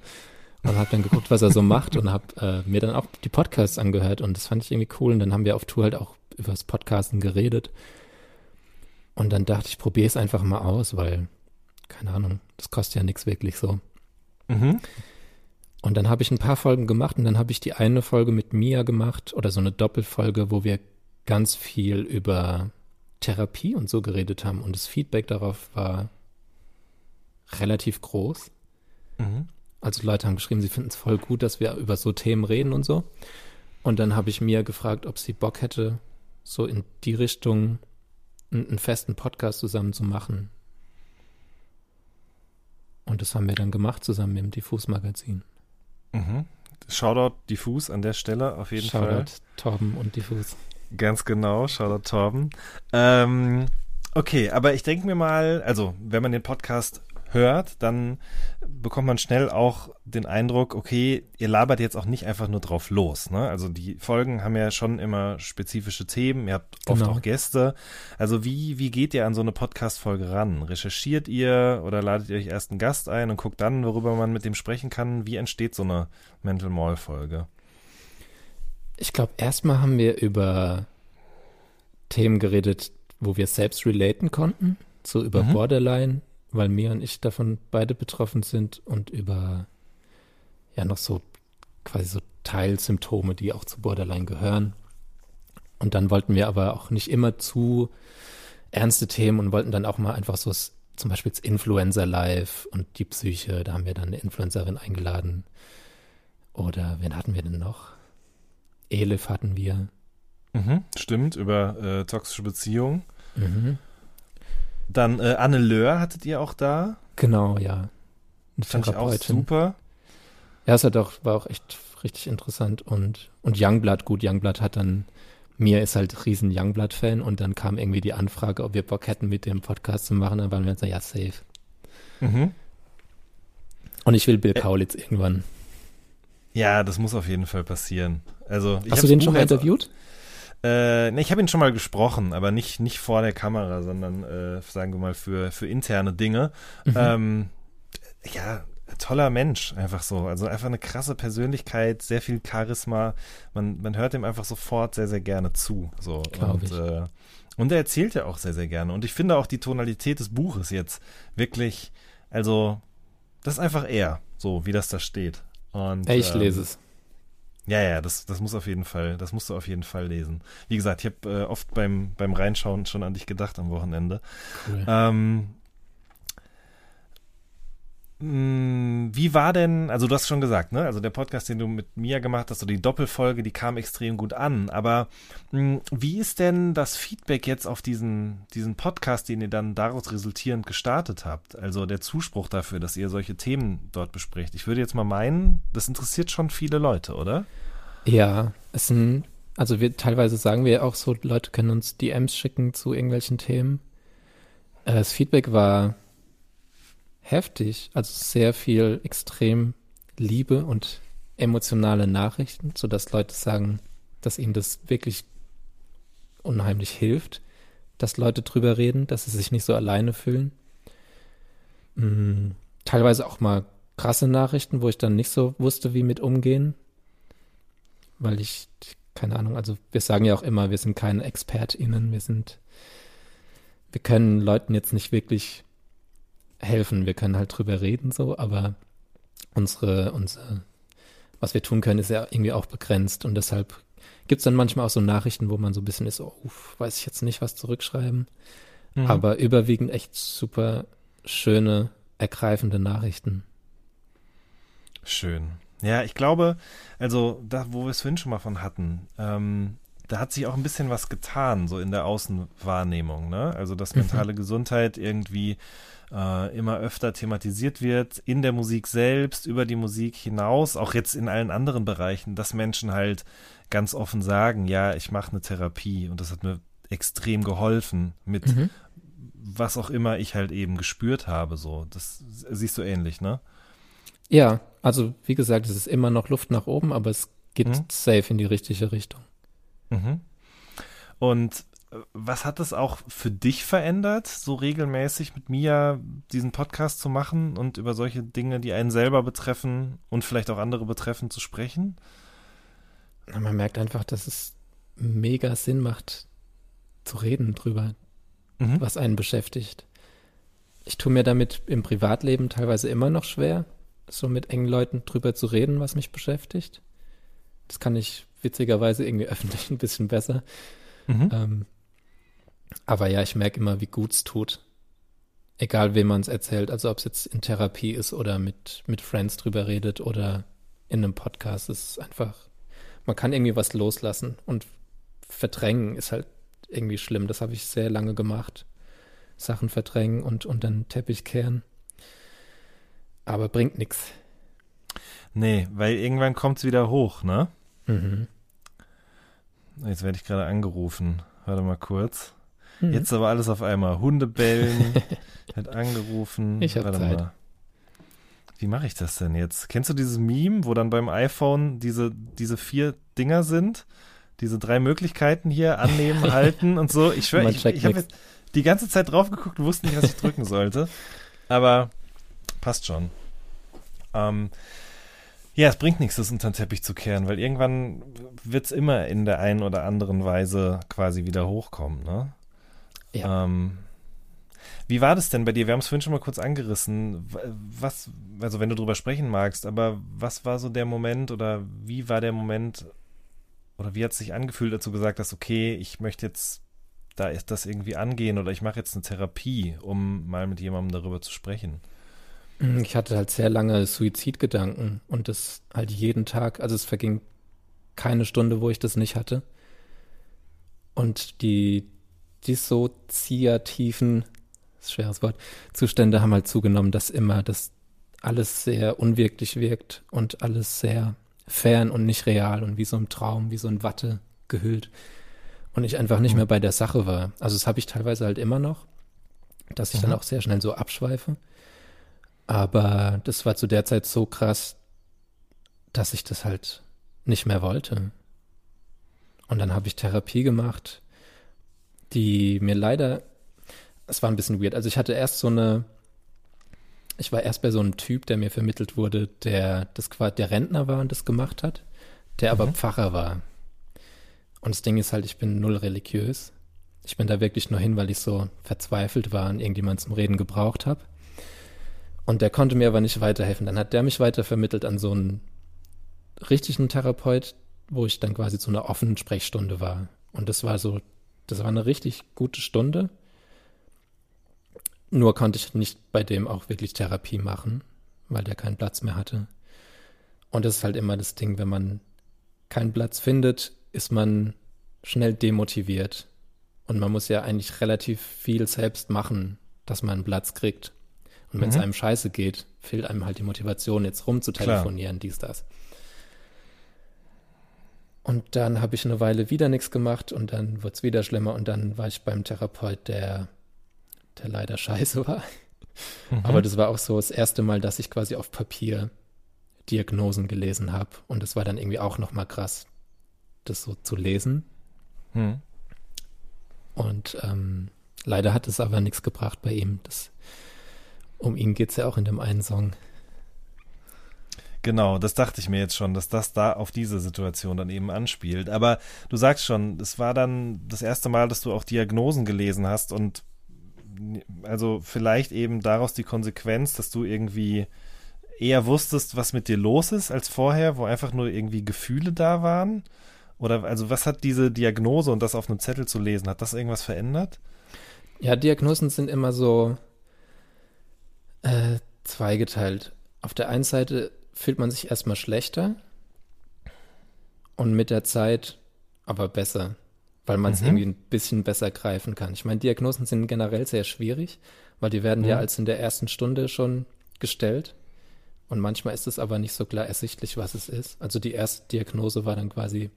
und habe dann geguckt, was er so macht und habe äh, mir dann auch die Podcasts angehört und das fand ich irgendwie cool und dann haben wir auf Tour halt auch über das Podcasten geredet und dann dachte ich, probiere es einfach mal aus, weil keine Ahnung, das kostet ja nichts wirklich so. Mhm. Und dann habe ich ein paar Folgen gemacht und dann habe ich die eine Folge mit Mia gemacht oder so eine Doppelfolge, wo wir ganz viel über Therapie und so geredet haben und das Feedback darauf war relativ groß. Mhm. Also Leute haben geschrieben, sie finden es voll gut, dass wir über so Themen reden und so. Und dann habe ich Mia gefragt, ob sie Bock hätte, so in die Richtung einen, einen festen Podcast zusammen zu machen. Und das haben wir dann gemacht zusammen mit dem Diffus-Magazin. Mhm. Shoutout Diffus an der Stelle auf jeden Fall. Shoutout Torben und Diffus. Ganz genau, Shoutout Torben. Ähm, okay, aber ich denke mir mal, also wenn man den Podcast hört, dann bekommt man schnell auch den Eindruck, okay, ihr labert jetzt auch nicht einfach nur drauf los. Ne? Also die Folgen haben ja schon immer spezifische Themen, ihr habt oft Genau. auch Gäste. Also wie, wie geht ihr an so eine Podcast-Folge ran? Recherchiert ihr oder ladet ihr euch erst einen Gast ein und guckt dann, worüber man mit dem sprechen kann? Wie entsteht so eine Mental Mall-Folge? Ich glaube, erstmal haben wir über Themen geredet, wo wir selbst relaten konnten. So über Mhm. Borderline, weil Mia und ich davon beide betroffen sind und über ja noch so quasi so Teilsymptome, die auch zu Borderline gehören. Und dann wollten wir aber auch nicht immer zu ernste Themen und wollten dann auch mal einfach so zum Beispiel das Influencer Live und die Psyche, da haben wir dann eine Influencerin eingeladen. Oder wen hatten wir denn noch? Elif hatten wir. Mhm, stimmt, über äh, toxische Beziehungen. Mhm. Dann äh, Anne Löhr hattet ihr auch da. Genau, ja. Eine Fand ich auch super. Ja, es hat auch, war auch echt richtig interessant. Und, und Youngblood, gut, Youngblood hat dann, mir ist halt riesen Youngblood-Fan und dann kam irgendwie die Anfrage, ob wir Bock hätten, mit dem Podcast zu machen. Dann waren wir so, ja, safe. Mhm. Und ich will Bill Kaulitz irgendwann. Ja, das muss auf jeden Fall passieren. Also, Hast du den Buch schon mal interviewt? Äh, ne, ich habe ihn schon mal gesprochen, aber nicht, nicht vor der Kamera, sondern äh, sagen wir mal für, für interne Dinge. Mhm. Ähm, ja, toller Mensch, einfach so. Also einfach eine krasse Persönlichkeit, sehr viel Charisma. Man, man hört ihm einfach sofort sehr, sehr gerne zu. So. Glaub und, ich. Äh, und er erzählt ja auch sehr, sehr gerne. Und ich finde auch die Tonalität des Buches jetzt wirklich, also, das ist einfach er, so wie das da steht. Und, ich ähm, lese es. Ja, ja, das, das muss auf jeden Fall, das musst du auf jeden Fall lesen. Wie gesagt, ich habe äh, oft beim, beim Reinschauen schon an dich gedacht am Wochenende. Cool. Ähm, wie war denn, also du hast schon gesagt, ne? Also der Podcast, den du mit Mia gemacht hast, oder die Doppelfolge, die kam extrem gut an. Aber mh, wie ist denn das Feedback jetzt auf diesen, diesen Podcast, den ihr dann daraus resultierend gestartet habt? Also der Zuspruch dafür, dass ihr solche Themen dort besprecht. Ich würde jetzt mal meinen, das interessiert schon viele Leute, oder? Ja, es sind, also wir teilweise sagen wir auch so, Leute können uns DMs schicken zu irgendwelchen Themen. Äh, Das Feedback war heftig, also sehr viel extrem Liebe und emotionale Nachrichten, sodass Leute sagen, dass ihnen das wirklich unheimlich hilft, dass Leute drüber reden, dass sie sich nicht so alleine fühlen. Mm, teilweise auch mal krasse Nachrichten, wo ich dann nicht so wusste, wie mit umgehen weil ich, keine Ahnung, also wir sagen ja auch immer, wir sind keine ExpertInnen, wir sind, wir können Leuten jetzt nicht wirklich helfen, wir können halt drüber reden so, aber unsere, unsere, was wir tun können, ist ja irgendwie auch begrenzt und deshalb gibt es dann manchmal auch so Nachrichten, wo man so ein bisschen ist, oh, uff, weiß ich jetzt nicht, was zurückschreiben, Mhm. aber überwiegend echt super schöne, ergreifende Nachrichten. Schön. Ja, ich glaube, also da, wo wir es vorhin schon mal von hatten, ähm, da hat sich auch ein bisschen was getan, so in der Außenwahrnehmung, ne? Also, dass Mhm. mentale Gesundheit irgendwie äh, immer öfter thematisiert wird, in der Musik selbst, über die Musik hinaus, auch jetzt in allen anderen Bereichen, dass Menschen halt ganz offen sagen, ja, ich mache eine Therapie und das hat mir extrem geholfen mit Mhm. was auch immer ich halt eben gespürt habe, so. Das siehst du ähnlich, ne? Ja, also wie gesagt, es ist immer noch Luft nach oben, aber es geht Mhm. safe in die richtige Richtung. Mhm. Und was hat es auch für dich verändert, so regelmäßig mit Mia diesen Podcast zu machen und über solche Dinge, die einen selber betreffen und vielleicht auch andere betreffen, zu sprechen? Man merkt einfach, dass es mega Sinn macht, zu reden drüber, Mhm. was einen beschäftigt. Ich tue mir damit im Privatleben teilweise immer noch schwer. so mit engen Leuten drüber zu reden, was mich beschäftigt. Das kann ich witzigerweise irgendwie <laughs> öffentlich ein bisschen besser. Mhm. Ähm, aber ja, ich merke immer, wie gut es tut. Egal, wem man es erzählt. Also ob es jetzt in Therapie ist oder mit, mit Friends drüber redet oder in einem Podcast. Es ist einfach, man kann irgendwie was loslassen. Und verdrängen ist halt irgendwie schlimm. Das habe ich sehr lange gemacht. Sachen verdrängen und unter den Teppich kehren. Aber bringt nichts. Nee, weil irgendwann kommt es wieder hoch, ne? Mhm. Jetzt werde ich gerade angerufen. Warte mal kurz. Mhm. Jetzt aber alles auf einmal. Hunde bellen, <laughs> wird angerufen. Ich hab Warte Zeit. mal. Wie mache ich das denn jetzt? Kennst du dieses Meme, wo dann beim iPhone diese, diese vier Dinger sind? Diese drei Möglichkeiten hier, annehmen, <laughs> halten und so. Ich schwöre, ich, ich habe die ganze Zeit drauf geguckt und wusste nicht, was ich drücken sollte. Aber passt schon. Ähm, ja, es bringt nichts, das unter den Teppich zu kehren, weil irgendwann wird es immer in der einen oder anderen Weise quasi wieder hochkommen, ne? Ja. Ähm, wie war das denn bei dir? Wir haben es vorhin schon mal kurz angerissen. Was, also wenn du drüber sprechen magst, aber was war so der Moment oder wie war der Moment oder wie hat es sich angefühlt, du gesagt hast, okay, ich möchte jetzt da ist das irgendwie angehen oder ich mache jetzt eine Therapie, um mal mit jemandem darüber zu sprechen? Ich hatte halt sehr lange Suizidgedanken und das halt jeden Tag. Also es verging keine Stunde, wo ich das nicht hatte. Und die dissoziativen, schweres Wort, Zustände haben halt zugenommen, dass immer das alles sehr unwirklich wirkt und alles sehr fern und nicht real und wie so ein Traum, wie so ein Watte gehüllt. Und ich einfach nicht Mhm. mehr bei der Sache war. Also das habe ich teilweise halt immer noch, dass ich dann Mhm. auch sehr schnell so abschweife. Aber das war zu der Zeit so krass, dass ich das halt nicht mehr wollte. Und dann habe ich Therapie gemacht, die mir leider, es war ein bisschen weird. Also ich hatte erst so eine, ich war erst bei so einem Typ, der mir vermittelt wurde, der das quasi der Rentner war und das gemacht hat, der aber Mhm. Pfarrer war. Und das Ding ist halt, ich bin null religiös. Ich bin da wirklich nur hin, weil ich so verzweifelt war und irgendjemand zum Reden gebraucht habe. Und der konnte mir aber nicht weiterhelfen. Dann hat der mich weiter vermittelt an so einen richtigen Therapeut, wo ich dann quasi zu einer offenen Sprechstunde war. Und das war so, das war eine richtig gute Stunde. Nur konnte ich nicht bei dem auch wirklich Therapie machen, weil der keinen Platz mehr hatte. Und das ist halt immer das Ding, wenn man keinen Platz findet, ist man schnell demotiviert. Und man muss ja eigentlich relativ viel selbst machen, dass man einen Platz kriegt. Und wenn es Mhm. einem scheiße geht, fehlt einem halt die Motivation, jetzt rumzutelefonieren, dies, das. Und dann habe ich eine Weile wieder nichts gemacht und dann wurde es wieder schlimmer und dann war ich beim Therapeut, der, der leider scheiße war. Mhm. Aber das war auch so das erste Mal, dass ich quasi auf Papier Diagnosen gelesen habe. Und das war dann irgendwie auch nochmal krass, das so zu lesen. Hm. Und ähm, leider hat es aber nichts gebracht bei ihm. Das, um ihn geht es ja auch in dem einen Song. Genau, das dachte ich mir jetzt schon, dass das da auf diese Situation dann eben anspielt. Aber du sagst schon, es war dann das erste Mal, dass du auch Diagnosen gelesen hast und also vielleicht eben daraus die Konsequenz, dass du irgendwie eher wusstest, was mit dir los ist als vorher, wo einfach nur irgendwie Gefühle da waren? Oder also was hat diese Diagnose und das auf einem Zettel zu lesen, hat das irgendwas verändert? Ja, Diagnosen sind immer so äh, zweigeteilt. Auf der einen Seite fühlt man sich erstmal schlechter und mit der Zeit aber besser, weil man es Mhm. irgendwie ein bisschen besser greifen kann. Ich meine, Diagnosen sind generell sehr schwierig, weil die werden ja Mhm. als in der ersten Stunde schon gestellt. Und manchmal ist es aber nicht so klar ersichtlich, was es ist. Also die erste Diagnose war dann quasi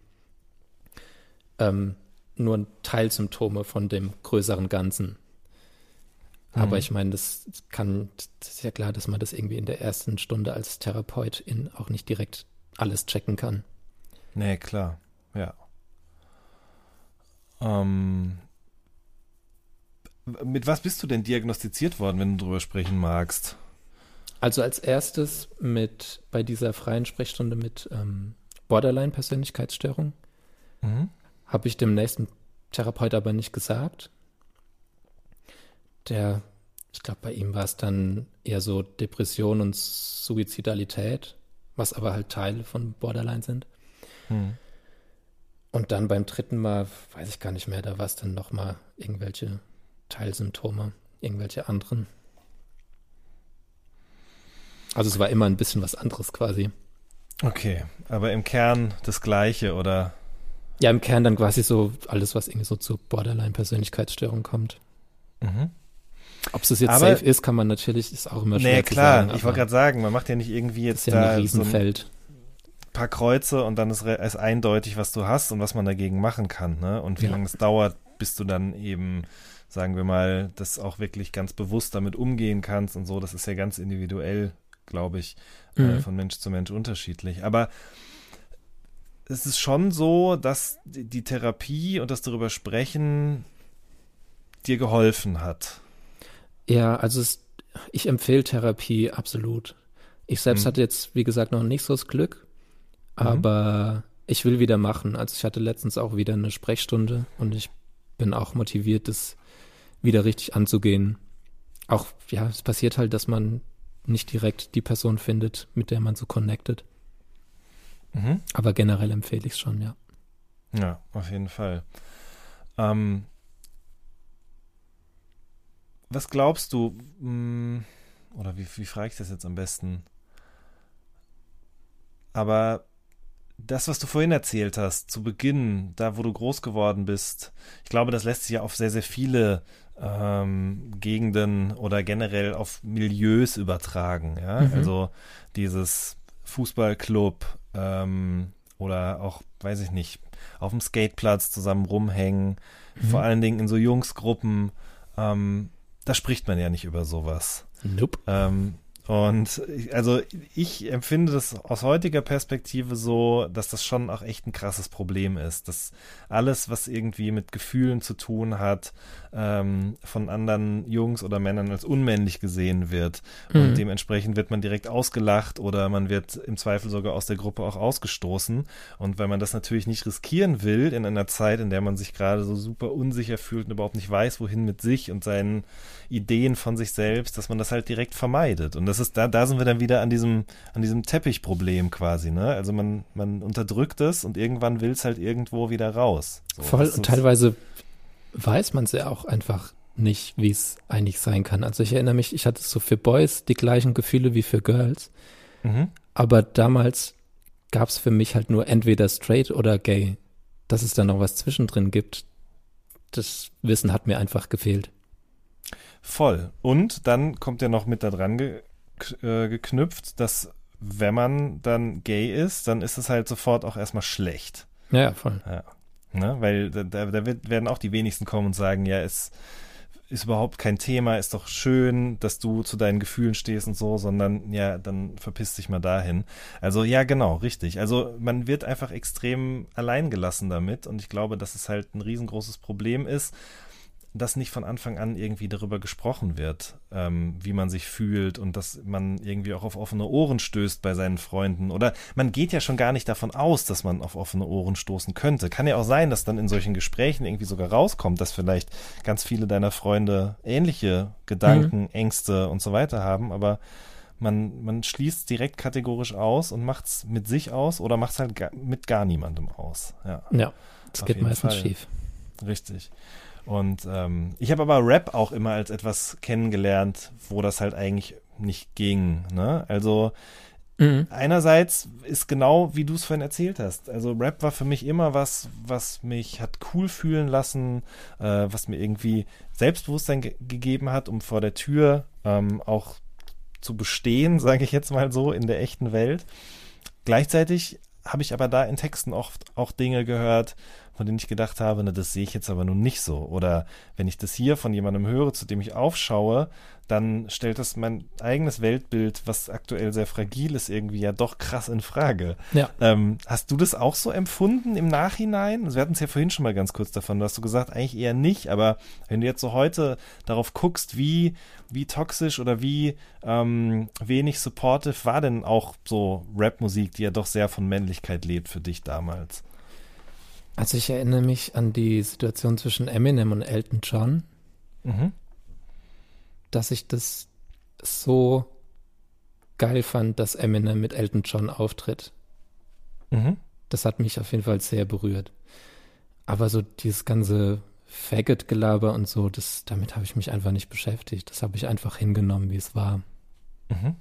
ähm, nur Teilsymptome von dem größeren Ganzen. Aber Mhm. ich meine, das kann, das ist ja klar, dass man das irgendwie in der ersten Stunde als Therapeutin auch nicht direkt alles checken kann. Nee, klar, ja. Ähm, mit was bist du denn diagnostiziert worden, wenn du drüber sprechen magst? Also als erstes mit bei dieser freien Sprechstunde mit ähm, Borderline-Persönlichkeitsstörung Mhm. habe ich dem nächsten Therapeut aber nicht gesagt. Der Ich glaube, bei ihm war es dann eher so Depression und Suizidalität, was aber halt Teile von Borderline sind. Hm. Und dann beim dritten Mal, weiß ich gar nicht mehr, da war es dann nochmal irgendwelche Teilsymptome, irgendwelche anderen. Also es war immer ein bisschen was anderes quasi. Okay, aber im Kern das Gleiche, oder? Ja, im Kern dann quasi so alles, was irgendwie so zu Borderline-Persönlichkeitsstörung kommt. Mhm. Ob es jetzt Aber- safe ist, kann man natürlich, ist auch immer schwer Nee, zu klar. sagen. ich wollte gerade sagen, man macht ja nicht irgendwie ist jetzt ja da ein so ein Riesenfeld. paar Kreuze und dann ist, ist eindeutig, was du hast und was man dagegen machen kann, ne? Und wie Ja. lange es dauert, bis du dann eben, sagen wir mal, das auch wirklich ganz bewusst damit umgehen kannst und so. Das ist ja ganz individuell, glaube ich, äh, Mhm. von Mensch zu Mensch unterschiedlich. Aber es ist schon so, dass die Therapie und das darüber sprechen dir geholfen hat. Ja, also es, ich empfehle Therapie absolut. Ich selbst Mhm. hatte jetzt, wie gesagt, noch nicht so das Glück, aber ich will wieder machen. Also ich hatte letztens auch wieder eine Sprechstunde und ich bin auch motiviert, das wieder richtig anzugehen. Auch, ja, es passiert halt, dass man nicht direkt die Person findet, mit der man so connected. Mhm. Aber generell empfehle ich es schon, ja. Ja, auf jeden Fall. Ähm, was glaubst du, mh, oder wie, wie frage ich das jetzt am besten? Aber das, was du vorhin erzählt hast, zu Beginn, da wo du groß geworden bist, ich glaube, das lässt sich ja auf sehr, sehr viele ähm, Gegenden oder generell auf Milieus übertragen. Ja? Mhm. Also dieses Fußballclub ähm, oder auch, weiß ich nicht, auf dem Skateplatz zusammen rumhängen, Mhm. vor allen Dingen in so Jungsgruppen. Ähm, da spricht man ja nicht über sowas. Nope. Ähm, und ich- also ich empfinde das aus heutiger Perspektive so, dass das schon auch echt ein krasses Problem ist, dass alles, was irgendwie mit Gefühlen zu tun hat, ähm, von anderen Jungs oder Männern als unmännlich gesehen wird. Und Mhm. dementsprechend wird man direkt ausgelacht oder man wird im Zweifel sogar aus der Gruppe auch ausgestoßen. Und weil man das natürlich nicht riskieren will in einer Zeit, in der man sich gerade so super unsicher fühlt und überhaupt nicht weiß, wohin mit sich und seinen Ideen von sich selbst, dass man das halt direkt vermeidet. Und das ist, da, da sind wir dann wieder an diesem, an diesem Teppichproblem quasi, ne? Also man, man unterdrückt es und irgendwann will es halt irgendwo wieder raus. So, Voll, und teilweise weiß man es ja auch einfach nicht, wie es eigentlich sein kann. Also ich erinnere mich, ich hatte so für Boys die gleichen Gefühle wie für Girls, Mhm. aber damals gab es für mich halt nur entweder straight oder gay. Dass es da noch was zwischendrin gibt, das Wissen hat mir einfach gefehlt. Voll. Und dann kommt ja noch mit da dran ge äh, geknüpft, dass wenn man dann gay ist, dann ist es halt sofort auch erstmal schlecht. Ja, ja, voll. Ne? Weil da, da da wird, werden auch die wenigsten kommen und sagen, ja, es ist überhaupt kein Thema, ist doch schön, dass du zu deinen Gefühlen stehst und so, sondern ja, dann verpiss dich mal dahin. Also ja, genau, richtig. Also man wird einfach extrem alleingelassen damit und ich glaube, dass es halt ein riesengroßes Problem ist, dass nicht von Anfang an irgendwie darüber gesprochen wird, ähm, wie man sich fühlt und dass man irgendwie auch auf offene Ohren stößt bei seinen Freunden. Oder man geht ja schon gar nicht davon aus, dass man auf offene Ohren stoßen könnte. Kann ja auch sein, dass dann in solchen Gesprächen irgendwie sogar rauskommt, dass vielleicht ganz viele deiner Freunde ähnliche Gedanken, Ängste und so weiter haben, aber man, man schließt direkt kategorisch aus und macht es mit sich aus oder macht es halt ga, mit gar niemandem aus. Ja. Ja, das Auf geht meistens Fall. schief. Richtig. Und ähm, ich habe aber Rap auch immer als etwas kennengelernt, wo das halt eigentlich nicht ging. Ne? Also Mhm. einerseits ist genau, wie du es vorhin erzählt hast. Also Rap war für mich immer was, was mich hat cool fühlen lassen, äh, was mir irgendwie Selbstbewusstsein ge gegeben hat, um vor der Tür ähm, auch zu bestehen, <laughs> sage ich jetzt mal so, in der echten Welt. Gleichzeitig habe ich aber da in Texten oft auch Dinge gehört, von denen ich gedacht habe, na, das sehe ich jetzt aber nun nicht so. Oder wenn ich das hier von jemandem höre, zu dem ich aufschaue, dann stellt das mein eigenes Weltbild, was aktuell sehr fragil ist, irgendwie ja doch krass in Frage. Ja. Ähm, hast du das auch so empfunden im Nachhinein? Also wir hatten es ja vorhin schon mal ganz kurz davon, da hast du gesagt, eigentlich eher nicht, aber wenn du jetzt so heute darauf guckst, wie, wie toxisch oder wie ähm, wenig supportive war denn auch so Rap-Musik, die ja doch sehr von Männlichkeit lebt für dich damals? Also ich erinnere mich an die Situation zwischen Eminem und Elton John. Mhm. dass ich das so geil fand, dass Eminem mit Elton John auftritt. Mhm. Das hat mich auf jeden Fall sehr berührt. Aber so dieses ganze Faggot-Gelaber und so, das, damit habe ich mich einfach nicht beschäftigt. Das habe ich einfach hingenommen, wie es war. Mhm.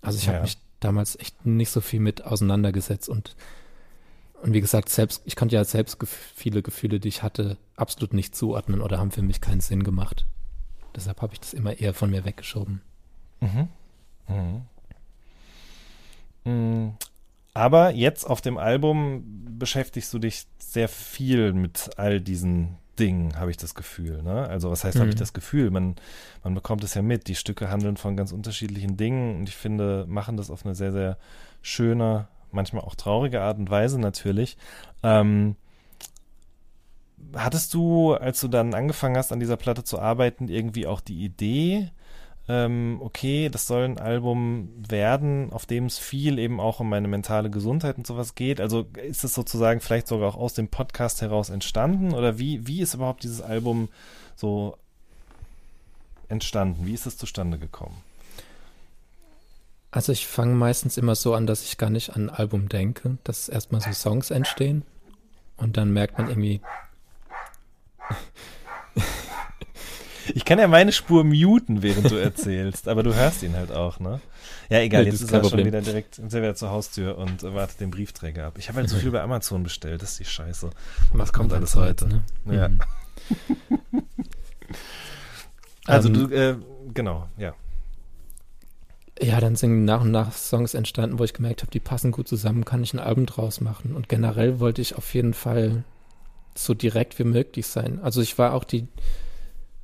Also ich Ja. habe mich damals echt nicht so viel mit auseinandergesetzt und und wie gesagt, selbst, ich konnte ja selbst viele Gefühle, die ich hatte, absolut nicht zuordnen oder haben für mich keinen Sinn gemacht. Deshalb habe ich das immer eher von mir weggeschoben. Mhm. Mhm. Mm, Aber jetzt auf dem Album beschäftigst du dich sehr viel mit all diesen Dingen, habe ich das Gefühl. Ne? Also was heißt, habe ich Mhm. das Gefühl? Man, man bekommt es ja mit. Die Stücke handeln von ganz unterschiedlichen Dingen und ich finde, machen das auf eine sehr, sehr schöne, manchmal auch traurige Art und Weise natürlich. Ähm, hattest du, als du dann angefangen hast, an dieser Platte zu arbeiten, irgendwie auch die Idee, ähm, okay, das soll ein Album werden, auf dem es viel eben auch um meine mentale Gesundheit und sowas geht. Also ist es sozusagen vielleicht sogar auch aus dem Podcast heraus entstanden? Oder wie, wie ist überhaupt dieses Album so entstanden? Wie ist es zustande gekommen? Also ich fange meistens immer so an, dass ich gar nicht an ein Album denke, dass erstmal so Songs entstehen und dann merkt man irgendwie, Ich kann ja meine Spur muten, während du erzählst, aber du hörst ihn halt auch, ne? Ja, egal, Nee, jetzt ist er kein schon Problem. wieder direkt, er wieder zur Haustür und wartet den Briefträger ab. Ich habe halt so viel bei Amazon bestellt, das ist die Scheiße. was kommt alles heute? Ja. Mhm. <laughs> Also Ähm, du, äh, genau, ja. Ja, dann sind nach und nach Songs entstanden, wo ich gemerkt habe, die passen gut zusammen, kann ich ein Album draus machen. Und generell wollte ich auf jeden Fall so direkt wie möglich sein. Also ich war auch die,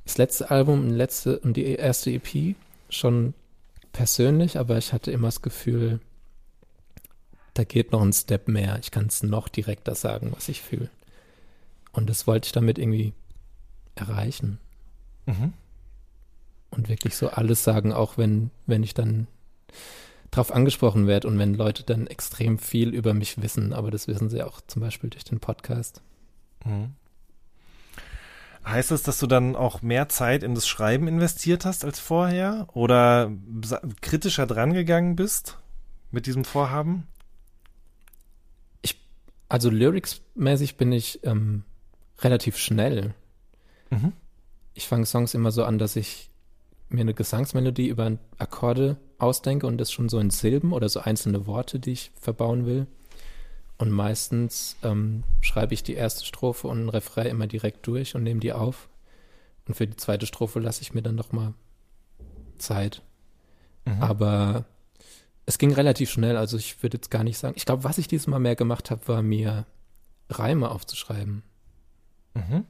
das letzte Album und, letzte, und die erste EP schon persönlich, aber ich hatte immer das Gefühl, da geht noch ein Step mehr. Ich kann es noch direkter sagen, was ich fühle. Und das wollte ich damit irgendwie erreichen Mhm. Und wirklich so alles sagen, auch wenn, wenn ich dann drauf angesprochen werde und wenn Leute dann extrem viel über mich wissen, aber das wissen sie auch zum Beispiel durch den Podcast. Mhm. Heißt das, dass du dann auch mehr Zeit in das Schreiben investiert hast als vorher? Oder kritischer drangegangen bist mit diesem Vorhaben? Also lyrics-mäßig bin ich ähm, relativ schnell. Mhm. Ich fange Songs immer so an, dass ich mir eine Gesangsmelodie über Akkorde ausdenke und das schon so in Silben oder so einzelne Worte, die ich verbauen will. Und meistens ähm, schreibe ich die erste Strophe und ein Refrain immer direkt durch und nehme die auf. Und für die zweite Strophe lasse ich mir dann noch mal Zeit. Mhm. Aber es ging relativ schnell. Also ich würde jetzt gar nicht sagen. Ich glaube, was ich dieses Mal mehr gemacht habe, war mir Reime aufzuschreiben, Mhm.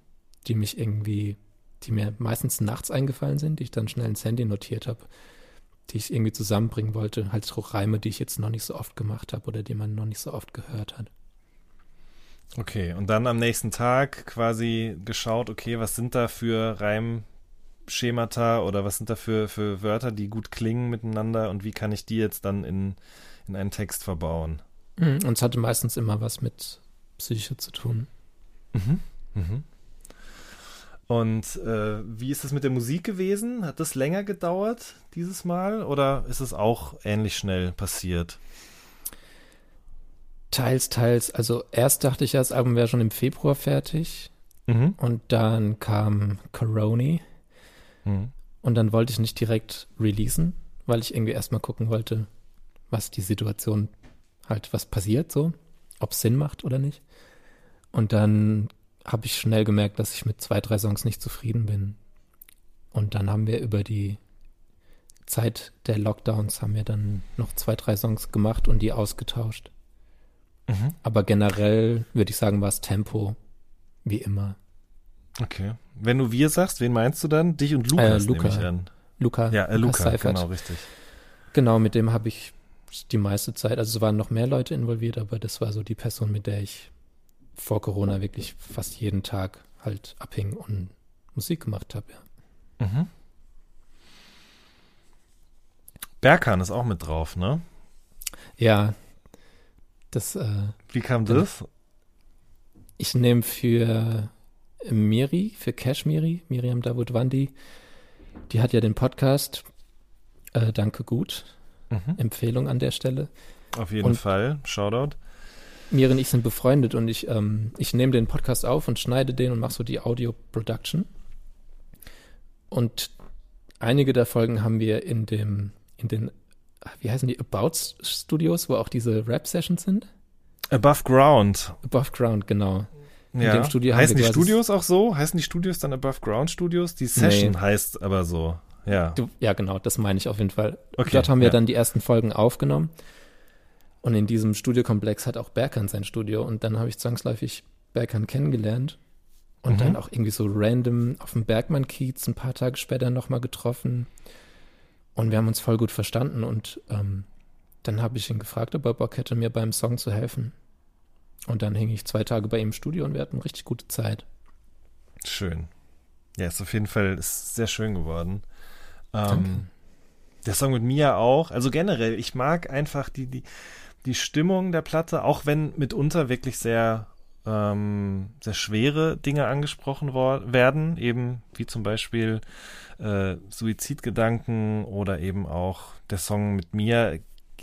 die mich irgendwie, die mir meistens nachts eingefallen sind, die ich dann schnell ins Handy notiert habe, die ich irgendwie zusammenbringen wollte. Halt so Reime, die ich jetzt noch nicht so oft gemacht habe oder die man noch nicht so oft gehört hat. Okay, und dann am nächsten Tag quasi geschaut, okay, was sind da für Reimschemata oder was sind da für, für Wörter, die gut klingen miteinander und wie kann ich die jetzt dann in, in einen Text verbauen? Mhm. Und es hatte meistens immer was mit Psyche zu tun. Mhm. Mhm. Und äh, wie ist es mit der Musik gewesen? Hat das länger gedauert dieses Mal oder ist es auch ähnlich schnell passiert? Teils, teils. Also erst dachte ich ja, das Album wäre schon im Februar fertig. Mhm. Und dann kam Corona. Mhm. Und dann wollte ich nicht direkt releasen, weil ich irgendwie erstmal gucken wollte, was die Situation halt, was passiert so, ob es Sinn macht oder nicht. Und dann habe ich schnell gemerkt, dass ich mit zwei, drei Songs nicht zufrieden bin. Und dann haben wir über die Zeit der Lockdowns haben wir dann noch zwei, drei Songs gemacht und die ausgetauscht. Mhm. Aber generell würde ich sagen, war es Tempo, wie immer. Okay. Wenn du wir sagst, wen meinst du dann? Dich und Äh, Lukas Luca. nehme ich an. Luca, Ja, äh, Luca, Seifert. genau, richtig. Genau, mit dem habe ich die meiste Zeit, also es waren noch mehr Leute involviert, aber das war so die Person, mit der ich vor Corona wirklich fast jeden Tag halt abhing und Musik gemacht habe, ja. Mhm. Berkan ist auch mit drauf, ne? Ja, das, äh, Wie kam das? ich nehme für Miri, für Cash Miri, Miriam Davutwandi, die hat ja den Podcast äh, Danke gut. Mhm. Empfehlung an der Stelle. Auf jeden Und- Fall. Shoutout. Miri und ich sind befreundet und ich, ähm, ich nehme den Podcast auf und schneide den und mache so die Audio-Production. Und einige der Folgen haben wir in dem, in den, wie heißen die, About Studios, wo auch diese Rap-Sessions sind? Above Ground. Above Ground, genau. Ja. dem Studio heißen die Studios auch so? Heißen die Studios dann Above Ground Studios? Die Session Nee. heißt aber so. Ja. Du, ja, genau, das meine ich auf jeden Fall. Okay, Dort haben wir ja. dann die ersten Folgen aufgenommen. Und in diesem Studiokomplex hat auch Berkan sein Studio. Und dann habe ich zwangsläufig Berkan kennengelernt. Und Mhm. dann auch irgendwie so random auf dem Bergmann-Kiez ein paar Tage später nochmal getroffen. Und wir haben uns voll gut verstanden. Und ähm, dann habe ich ihn gefragt, ob er Bock hätte, mir beim Song zu helfen. Und dann hing ich zwei Tage bei ihm im Studio und wir hatten richtig gute Zeit. Schön. Ja, ist auf jeden Fall ist sehr schön geworden. Ähm, der Song mit Mia auch. Also generell, ich mag einfach die, die, die Stimmung der Platte, auch wenn mitunter wirklich sehr, ähm, sehr schwere Dinge angesprochen werden, eben wie zum Beispiel äh, Suizidgedanken oder eben auch der Song mit Mia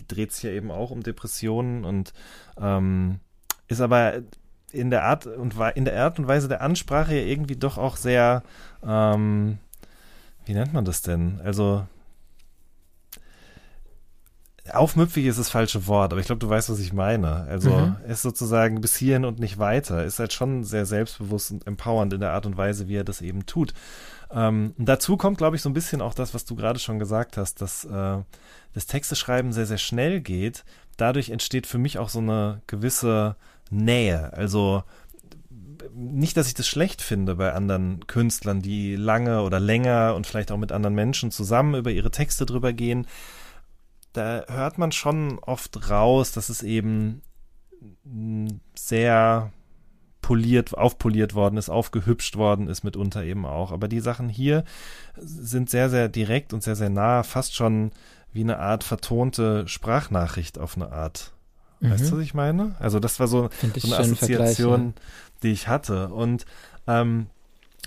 dreht sich ja eben auch um Depressionen und ähm, ist aber in der Art und in der Art und Weise der Ansprache ja irgendwie doch auch sehr, ähm, wie nennt man das denn? Also aufmüpfig ist das falsche Wort, aber ich glaube, du weißt, was ich meine. Also Mhm. ist sozusagen bis hierhin und nicht weiter. Ist halt schon sehr selbstbewusst und empowernd in der Art und Weise, wie er das eben tut. Ähm, und dazu kommt, glaube ich, so ein bisschen auch das, was du gerade schon gesagt hast, dass äh, das Texteschreiben sehr, sehr schnell geht. Dadurch entsteht für mich auch so eine gewisse Nähe. Also nicht, dass ich das schlecht finde bei anderen Künstlern, die lange oder länger und vielleicht auch mit anderen Menschen zusammen über ihre Texte drüber gehen. Da hört man schon oft raus, dass es eben sehr poliert, aufpoliert worden ist, aufgehübscht worden ist mitunter eben auch. Aber die Sachen hier sind sehr, sehr direkt und sehr, sehr nah, fast schon wie eine Art vertonte Sprachnachricht auf eine Art. Weißt du, was ich meine? Also das war so, so eine Assoziation, die ich hatte. Und ähm,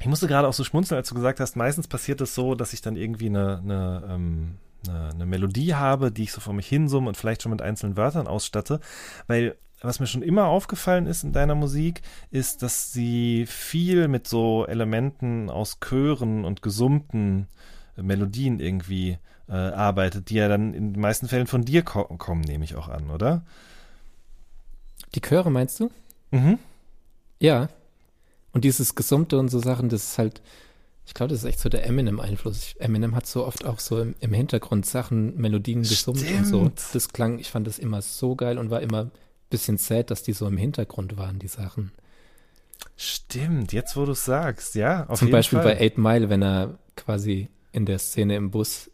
ich musste gerade auch so schmunzeln, als du gesagt hast, meistens passiert es so, dass ich dann irgendwie eine, eine, ähm, eine, eine Melodie habe, die ich so vor mich hinsumme und vielleicht schon mit einzelnen Wörtern ausstatte. Weil was mir schon immer aufgefallen ist in deiner Musik, ist, dass sie viel mit so Elementen aus Chören und gesummten Melodien irgendwie äh, arbeitet, die ja dann in den meisten Fällen von dir ko kommen, nehme ich auch an, oder? Die Chöre meinst du? Mhm. Ja. Und dieses Gesummte und so Sachen, das ist halt, ich glaube, das ist echt so der Eminem-Einfluss. Eminem hat so oft auch so im, im Hintergrund Sachen, Melodien gesummt und so. Stimmt. Das klang, ich fand das immer so geil und war immer ein bisschen sad, dass die so im Hintergrund waren, die Sachen. Stimmt, jetzt wo du es sagst, ja. Zum Beispiel Fall. bei Eight Mile, wenn er quasi in der Szene im Bus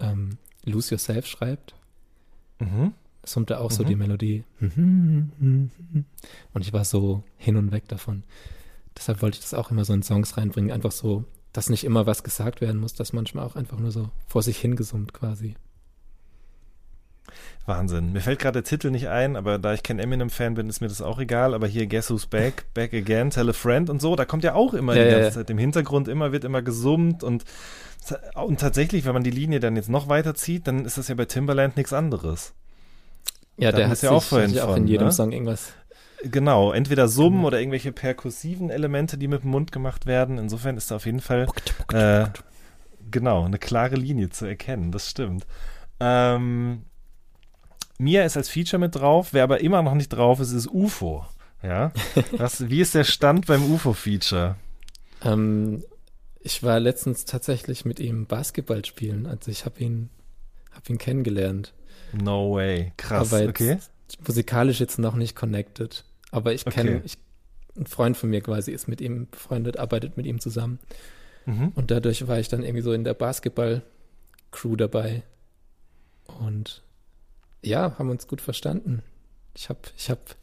ähm, Lose Yourself schreibt, Mhm. summt er auch so Mhm. die Melodie. Und ich war so hin und weg davon. Deshalb wollte ich das auch immer so in Songs reinbringen. Einfach so, dass nicht immer was gesagt werden muss, dass manchmal auch einfach nur so vor sich hingesummt quasi. Wahnsinn. Mir fällt gerade der Titel nicht ein, aber da ich kein Eminem-Fan bin, ist mir das auch egal. Aber hier Guess Who's Back, <laughs> Back Again, Tell a Friend und so, da kommt ja auch immer Ja, die ja, ganze ja. Zeit im Hintergrund immer, wird immer gesummt und, und tatsächlich, wenn man die Linie dann jetzt noch weiter zieht, dann ist das ja bei Timberland nichts anderes. Ja, Da der hat ja auch sich- vorhin hat sich auch von, in jedem ne? Song irgendwas. Genau, entweder Summen Genau. oder irgendwelche perkussiven Elemente, die mit dem Mund gemacht werden. Insofern ist da auf jeden Fall äh, genau eine klare Linie zu erkennen. Das stimmt. Ähm, Mia ist als Feature mit drauf. Wer aber immer noch nicht drauf ist, ist UFO. Ja. <laughs> Was, wie ist der Stand beim UFO-Feature? Ähm, ich war letztens tatsächlich mit ihm Basketball spielen. Also ich habe ihn, hab ihn kennengelernt. No way. Krass. Aber jetzt okay. Musikalisch jetzt noch nicht connected. Aber ich kenne, Okay. ich, ein Freund von mir quasi ist mit ihm befreundet, arbeitet mit ihm zusammen. Mhm. Und dadurch war ich dann irgendwie so in der Basketball-Crew dabei. Und ja, haben uns gut verstanden. Ich habe ich hab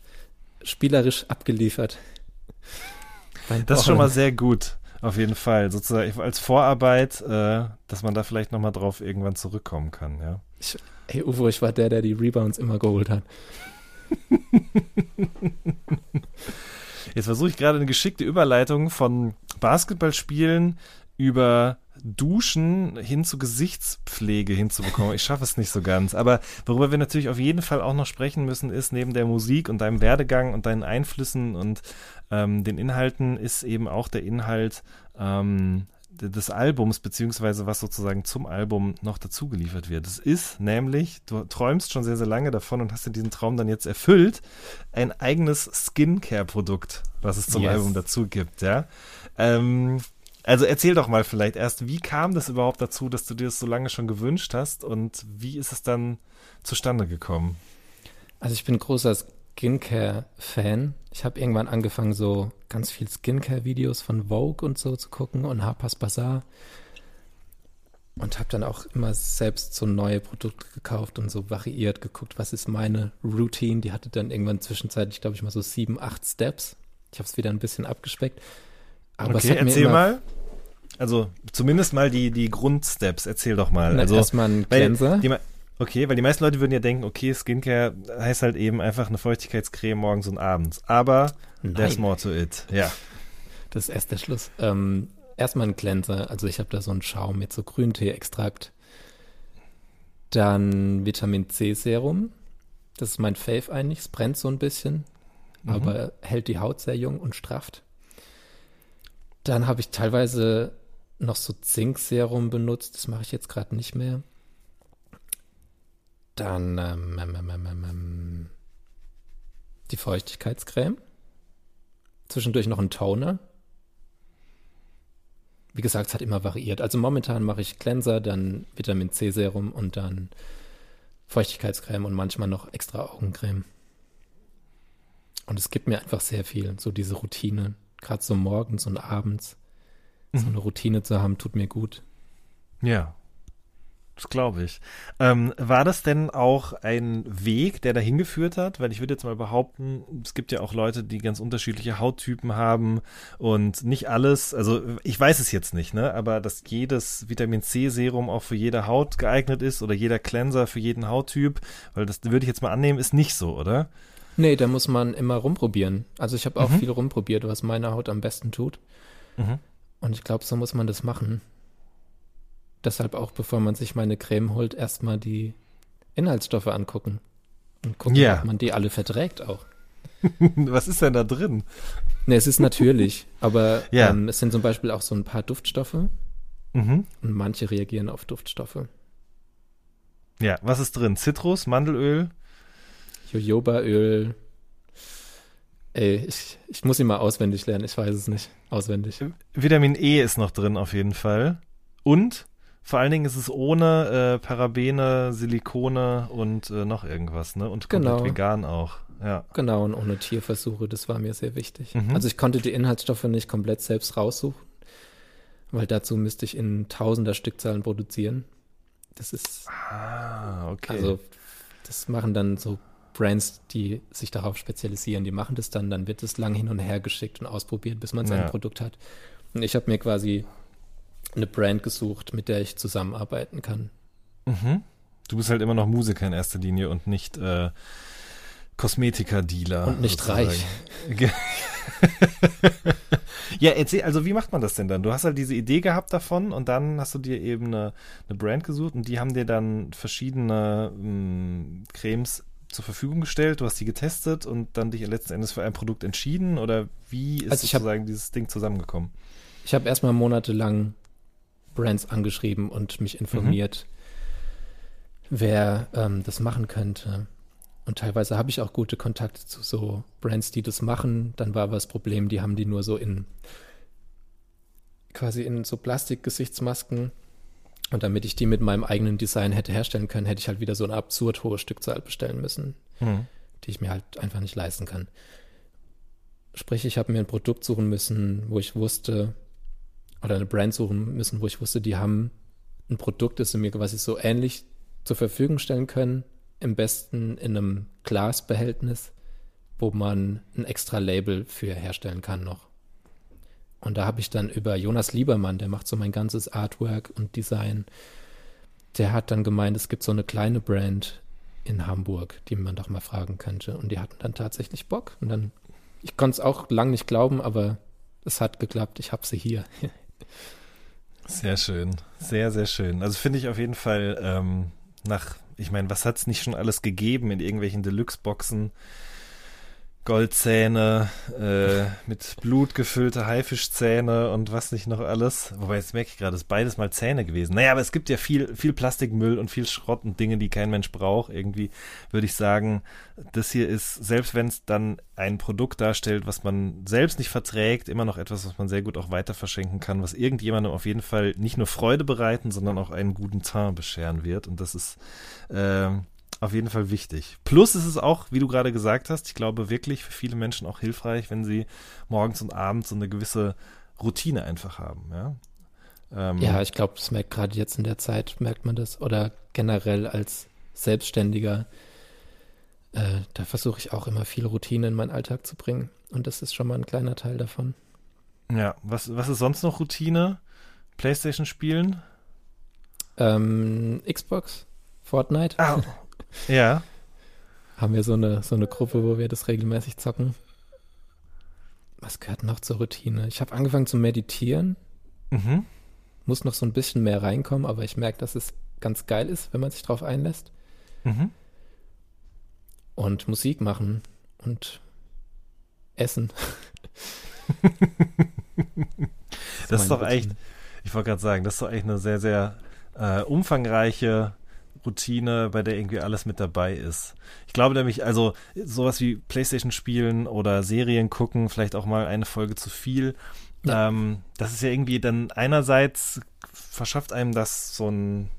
spielerisch abgeliefert. <laughs> Das ist schon mal sehr gut. Auf jeden Fall. Sozusagen als Vorarbeit, äh, dass man da vielleicht nochmal drauf irgendwann zurückkommen kann, ja. Hey Uwe, ich war der, der die Rebounds immer geholt hat. <laughs> Jetzt versuche ich gerade eine geschickte Überleitung von Basketballspielen über Duschen hin zu Gesichtspflege hinzubekommen. Ich schaffe es nicht so ganz. Aber worüber wir natürlich auf jeden Fall auch noch sprechen müssen, ist neben der Musik und deinem Werdegang und deinen Einflüssen und ähm, den Inhalten, ist eben auch der Inhalt ähm, des Albums, beziehungsweise was sozusagen zum Album noch dazu geliefert wird. Es ist nämlich, du träumst schon sehr, sehr lange davon und hast dir diesen Traum dann jetzt erfüllt, ein eigenes Skincare-Produkt, was es zum yes. Album dazu gibt, ja. Ähm, also erzähl doch mal vielleicht erst, wie kam das überhaupt dazu, dass du dir das so lange schon gewünscht hast und wie ist es dann zustande gekommen? Also ich bin großer Skincare-Fan. Ich habe irgendwann angefangen, so ganz viel Skincare-Videos von Vogue und so zu gucken und Harper's Bazaar. Und habe dann auch immer selbst so neue Produkte gekauft und so variiert geguckt, was ist meine Routine. Die hatte dann irgendwann zwischenzeitlich, glaube ich, mal so sieben, acht Steps. Ich habe es wieder ein bisschen abgespeckt. Aber okay, erzähl mal. Also zumindest mal die, die Grundsteps, erzähl doch mal. Na, also erstmal ein Cleanser. Die, okay, weil die meisten Leute würden ja denken, okay, Skincare heißt halt eben einfach eine Feuchtigkeitscreme morgens und abends. Aber Nein. there's more to it. Ja. Das ist erst der Schluss. Ähm, erstmal ein Cleanser. Also ich habe da so einen Schaum mit so Grüntee-Extrakt. Dann Vitamin C Serum. Das ist mein Fave eigentlich. Es brennt so ein bisschen, mhm. aber hält die Haut sehr jung und strafft. Dann habe ich teilweise noch so Zinkserum benutzt. Das mache ich jetzt gerade nicht mehr. Dann ähm, ähm, ähm, ähm, ähm die Feuchtigkeitscreme. Zwischendurch noch ein Toner. Wie gesagt, es hat immer variiert. Also momentan mache ich Cleanser, dann Vitamin C Serum und dann Feuchtigkeitscreme und manchmal noch extra Augencreme. Und es gibt mir einfach sehr viel, so diese Routine gerade so morgens und abends mhm. so eine Routine zu haben, tut mir gut. Ja, das glaube ich. Ähm, war das denn auch ein Weg, der dahin geführt hat? Weil ich würde jetzt mal behaupten, es gibt ja auch Leute, die ganz unterschiedliche Hauttypen haben und nicht alles, also ich weiß es jetzt nicht, ne, aber dass jedes Vitamin C Serum auch für jede Haut geeignet ist oder jeder Cleanser für jeden Hauttyp, weil das würde ich jetzt mal annehmen, ist nicht so, oder? Nee, da muss man immer rumprobieren. Also ich habe auch mhm. viel rumprobiert, was meine Haut am besten tut. Mhm. Und ich glaube, so muss man das machen. Deshalb auch, bevor man sich meine Creme holt, erstmal die Inhaltsstoffe angucken. Und gucken, yeah. ob man die alle verträgt auch. <laughs> was ist denn da drin? Nee, es ist natürlich, <laughs> aber ja. ähm, es sind zum Beispiel auch so ein paar Duftstoffe. Mhm. Und manche reagieren auf Duftstoffe. Ja, was ist drin? Zitrus, Mandelöl? Jojobaöl. Ey, ich, ich muss ihn mal auswendig lernen, ich weiß es nicht. Auswendig. Vitamin E ist noch drin auf jeden Fall. Und vor allen Dingen ist es ohne äh, Parabene, Silikone und äh, noch irgendwas, ne? Und komplett genau. vegan auch. Ja. Genau, und ohne Tierversuche, das war mir sehr wichtig. Mhm. Also ich konnte die Inhaltsstoffe nicht komplett selbst raussuchen, weil dazu müsste ich in tausender Stückzahlen produzieren. Das ist. Ah, okay. Also, das machen dann so Brands, die sich darauf spezialisieren, die machen das dann, dann wird es lang hin und her geschickt und ausprobiert, bis man sein ja. Produkt hat. Und ich habe mir quasi eine Brand gesucht, mit der ich zusammenarbeiten kann. Mhm. Du bist halt immer noch Musiker in erster Linie und nicht äh, Kosmetiker-Dealer. Und nicht sozusagen. reich. <laughs> ja, erzähl, also wie macht man das denn dann? Du hast halt diese Idee gehabt davon und dann hast du dir eben eine, eine Brand gesucht und die haben dir dann verschiedene mh, hm, Cremes zur Verfügung gestellt, du hast die getestet und dann dich letzten Endes für ein Produkt entschieden oder wie ist also sozusagen hab, dieses Ding zusammengekommen? Ich habe erstmal monatelang Brands angeschrieben und mich informiert, mhm. wer ähm, das machen könnte. Und teilweise habe ich auch gute Kontakte zu so Brands, die das machen. Dann war aber das Problem, die haben die nur so in quasi in so Plastikgesichtsmasken und damit ich die mit meinem eigenen Design hätte herstellen können, hätte ich halt wieder so eine absurd hohe Stückzahl bestellen müssen, mhm. die ich mir halt einfach nicht leisten kann. Sprich, ich habe mir ein Produkt suchen müssen, wo ich wusste, oder eine Brand suchen müssen, wo ich wusste, die haben ein Produkt, das sie mir quasi so ähnlich zur Verfügung stellen können, im besten in einem Glasbehältnis, wo man ein extra Label für herstellen kann noch. Und da habe ich dann über Jonas Liebermann, der macht so mein ganzes Artwork und Design, der hat dann gemeint, es gibt so eine kleine Brand in Hamburg, die man doch mal fragen könnte. Und die hatten dann tatsächlich Bock. Und dann, ich konnte es auch lang nicht glauben, aber es hat geklappt. Ich habe sie hier. <laughs> Sehr schön. Sehr, sehr schön. Also finde ich auf jeden Fall ähm, nach, ich meine, was hat es nicht schon alles gegeben in irgendwelchen Deluxe-Boxen? Goldzähne, äh, mit Blut gefüllte Haifischzähne und was nicht noch alles. Wobei, jetzt merke ich gerade, es ist beides mal Zähne gewesen. Naja, aber es gibt ja viel, viel Plastikmüll und viel Schrott und Dinge, die kein Mensch braucht. Irgendwie würde ich sagen, das hier ist, selbst wenn es dann ein Produkt darstellt, was man selbst nicht verträgt, immer noch etwas, was man sehr gut auch weiter verschenken kann, was irgendjemandem auf jeden Fall nicht nur Freude bereiten, sondern auch einen guten Teint bescheren wird. Und das ist, äh, auf jeden Fall wichtig. Plus ist es auch, wie du gerade gesagt hast, ich glaube wirklich für viele Menschen auch hilfreich, wenn sie morgens und abends so eine gewisse Routine einfach haben. Ja, ähm, ja ich glaube, das merkt gerade jetzt in der Zeit, merkt man das. Oder generell als Selbstständiger, äh, da versuche ich auch immer viel Routine in meinen Alltag zu bringen. Und das ist schon mal ein kleiner Teil davon. Ja, was, was ist sonst noch Routine? Playstation spielen? Ähm, Xbox, Fortnite. Ah, <laughs> Ja. Haben wir so eine, so eine Gruppe, wo wir das regelmäßig zocken. Was gehört noch zur Routine? Ich habe angefangen zu meditieren. Mhm. Muss noch so ein bisschen mehr reinkommen, aber ich merke, dass es ganz geil ist, wenn man sich drauf einlässt. Mhm. Und Musik machen und essen. das, <laughs> das ist doch echt, ich wollte gerade sagen, das ist doch echt eine sehr, sehr äh, umfangreiche Routine, bei der irgendwie alles mit dabei ist. Ich glaube nämlich, also sowas wie Playstation spielen oder Serien gucken, vielleicht auch mal eine Folge zu viel. Ja. Ähm, das ist ja irgendwie dann einerseits verschafft einem das so ein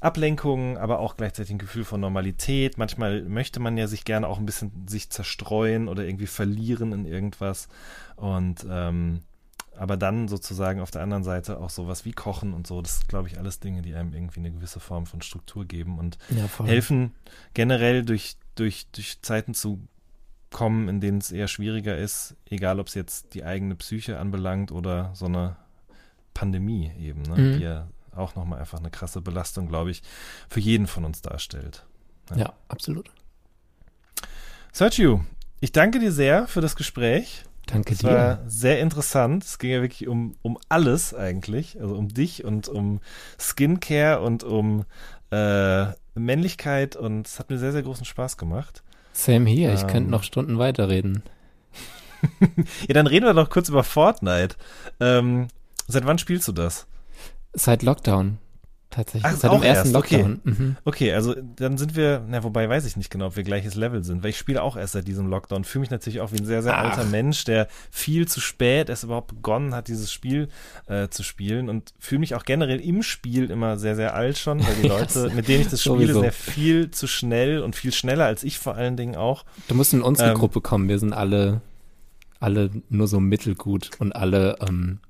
Ablenkung, aber auch gleichzeitig ein Gefühl von Normalität. Manchmal möchte man ja sich gerne auch ein bisschen sich zerstreuen oder irgendwie verlieren in irgendwas. Und ähm, aber dann sozusagen auf der anderen Seite auch sowas wie Kochen und so, das glaube ich, alles Dinge, die einem irgendwie eine gewisse Form von Struktur geben und ja, helfen, generell durch, durch, durch Zeiten zu kommen, in denen es eher schwieriger ist, egal ob es jetzt die eigene Psyche anbelangt oder so eine Pandemie eben, ne, mhm. die ja auch nochmal einfach eine krasse Belastung, glaube ich, für jeden von uns darstellt. Ja, ja absolut. Sergio, ich danke dir sehr für das Gespräch. Danke das dir. War sehr interessant. Es ging ja wirklich um, um alles eigentlich. Also um dich und um Skincare und um äh, Männlichkeit und es hat mir sehr, sehr großen Spaß gemacht. Same hier, ich könnte ähm. noch Stunden weiterreden. <laughs> ja, dann reden wir doch kurz über Fortnite. Ähm, seit wann spielst du das? Seit Lockdown tatsächlich. Ach, Seit dem ersten erst. Lockdown. Okay. Mhm. okay, also dann sind wir, na wobei weiß ich nicht genau, ob wir gleiches Level sind, weil ich spiele auch erst seit diesem Lockdown. Fühle mich natürlich auch wie ein sehr, sehr Ach. alter Mensch, der viel zu spät erst überhaupt begonnen hat, dieses Spiel äh, zu spielen und fühle mich auch generell im Spiel immer sehr, sehr alt schon, weil die <laughs> Leute, mit denen ich das spiele, sehr viel zu schnell und viel schneller als ich vor allen Dingen auch. Du musst in unsere ähm, Gruppe kommen, wir sind alle, alle nur so mittelgut und alle ähm,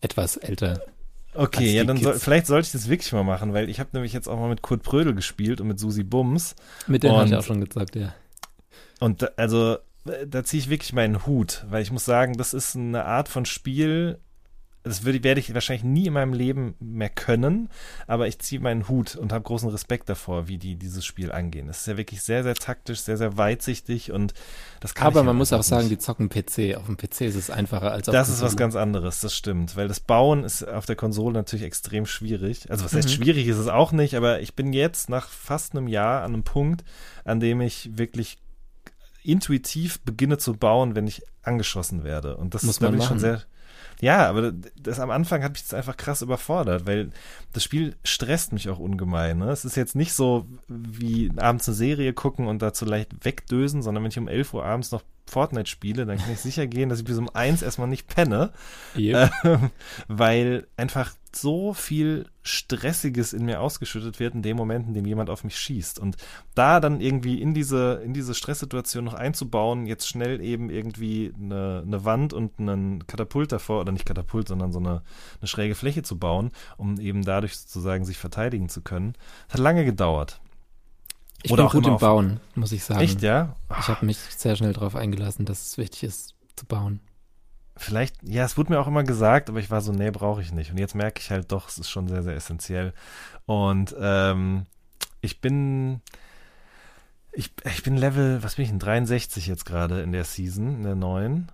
etwas älter. Okay, ja, dann soll, vielleicht sollte ich das wirklich mal machen, weil ich habe nämlich jetzt auch mal mit Kurt Prödel gespielt und mit Susi Bums. Mit denen habe ich auch schon gesagt, ja. Und da, also da ziehe ich wirklich meinen Hut, weil ich muss sagen, das ist eine Art von Spiel, das würde, werde ich wahrscheinlich nie in meinem Leben mehr können, aber ich ziehe meinen Hut und habe großen Respekt davor, wie die dieses Spiel angehen. Es ist ja wirklich sehr, sehr taktisch, sehr, sehr weitsichtig und das kann Aber man muss auch sagen, die zocken PC. Auf dem PC ist es einfacher als auf Das ist was ganz anderes, das stimmt, weil das Bauen ist auf der Konsole natürlich extrem schwierig. Also was heißt mhm. schwierig ist es auch nicht, aber ich bin jetzt nach fast einem Jahr an einem Punkt, an dem ich wirklich intuitiv beginne zu bauen, wenn ich angeschossen werde. Und das muss man schon sehr ja, aber das am Anfang hat mich das einfach krass überfordert, weil das Spiel stresst mich auch ungemein. Ne? Es ist jetzt nicht so wie abends eine Serie gucken und dazu leicht wegdösen, sondern wenn ich um 11 Uhr abends noch Fortnite spiele, dann kann ich sicher gehen, dass ich bis um eins erstmal nicht penne, yep. äh, weil einfach so viel Stressiges in mir ausgeschüttet wird in dem Moment, in dem jemand auf mich schießt. Und da dann irgendwie in diese, in diese Stresssituation noch einzubauen, jetzt schnell eben irgendwie eine, eine Wand und einen Katapult davor, oder nicht Katapult, sondern so eine, eine schräge Fläche zu bauen, um eben dadurch sozusagen sich verteidigen zu können, das hat lange gedauert. Ich Oder bin gut im Bauen, muss ich sagen. Echt, ja? Ich habe mich sehr schnell darauf eingelassen, dass es wichtig ist, zu bauen. Vielleicht, ja, es wurde mir auch immer gesagt, aber ich war so, nee, brauche ich nicht. Und jetzt merke ich halt doch, es ist schon sehr, sehr essentiell. Und ähm, ich bin, ich, ich bin Level, was bin ich denn, 63 jetzt gerade in der Season, in der neuen.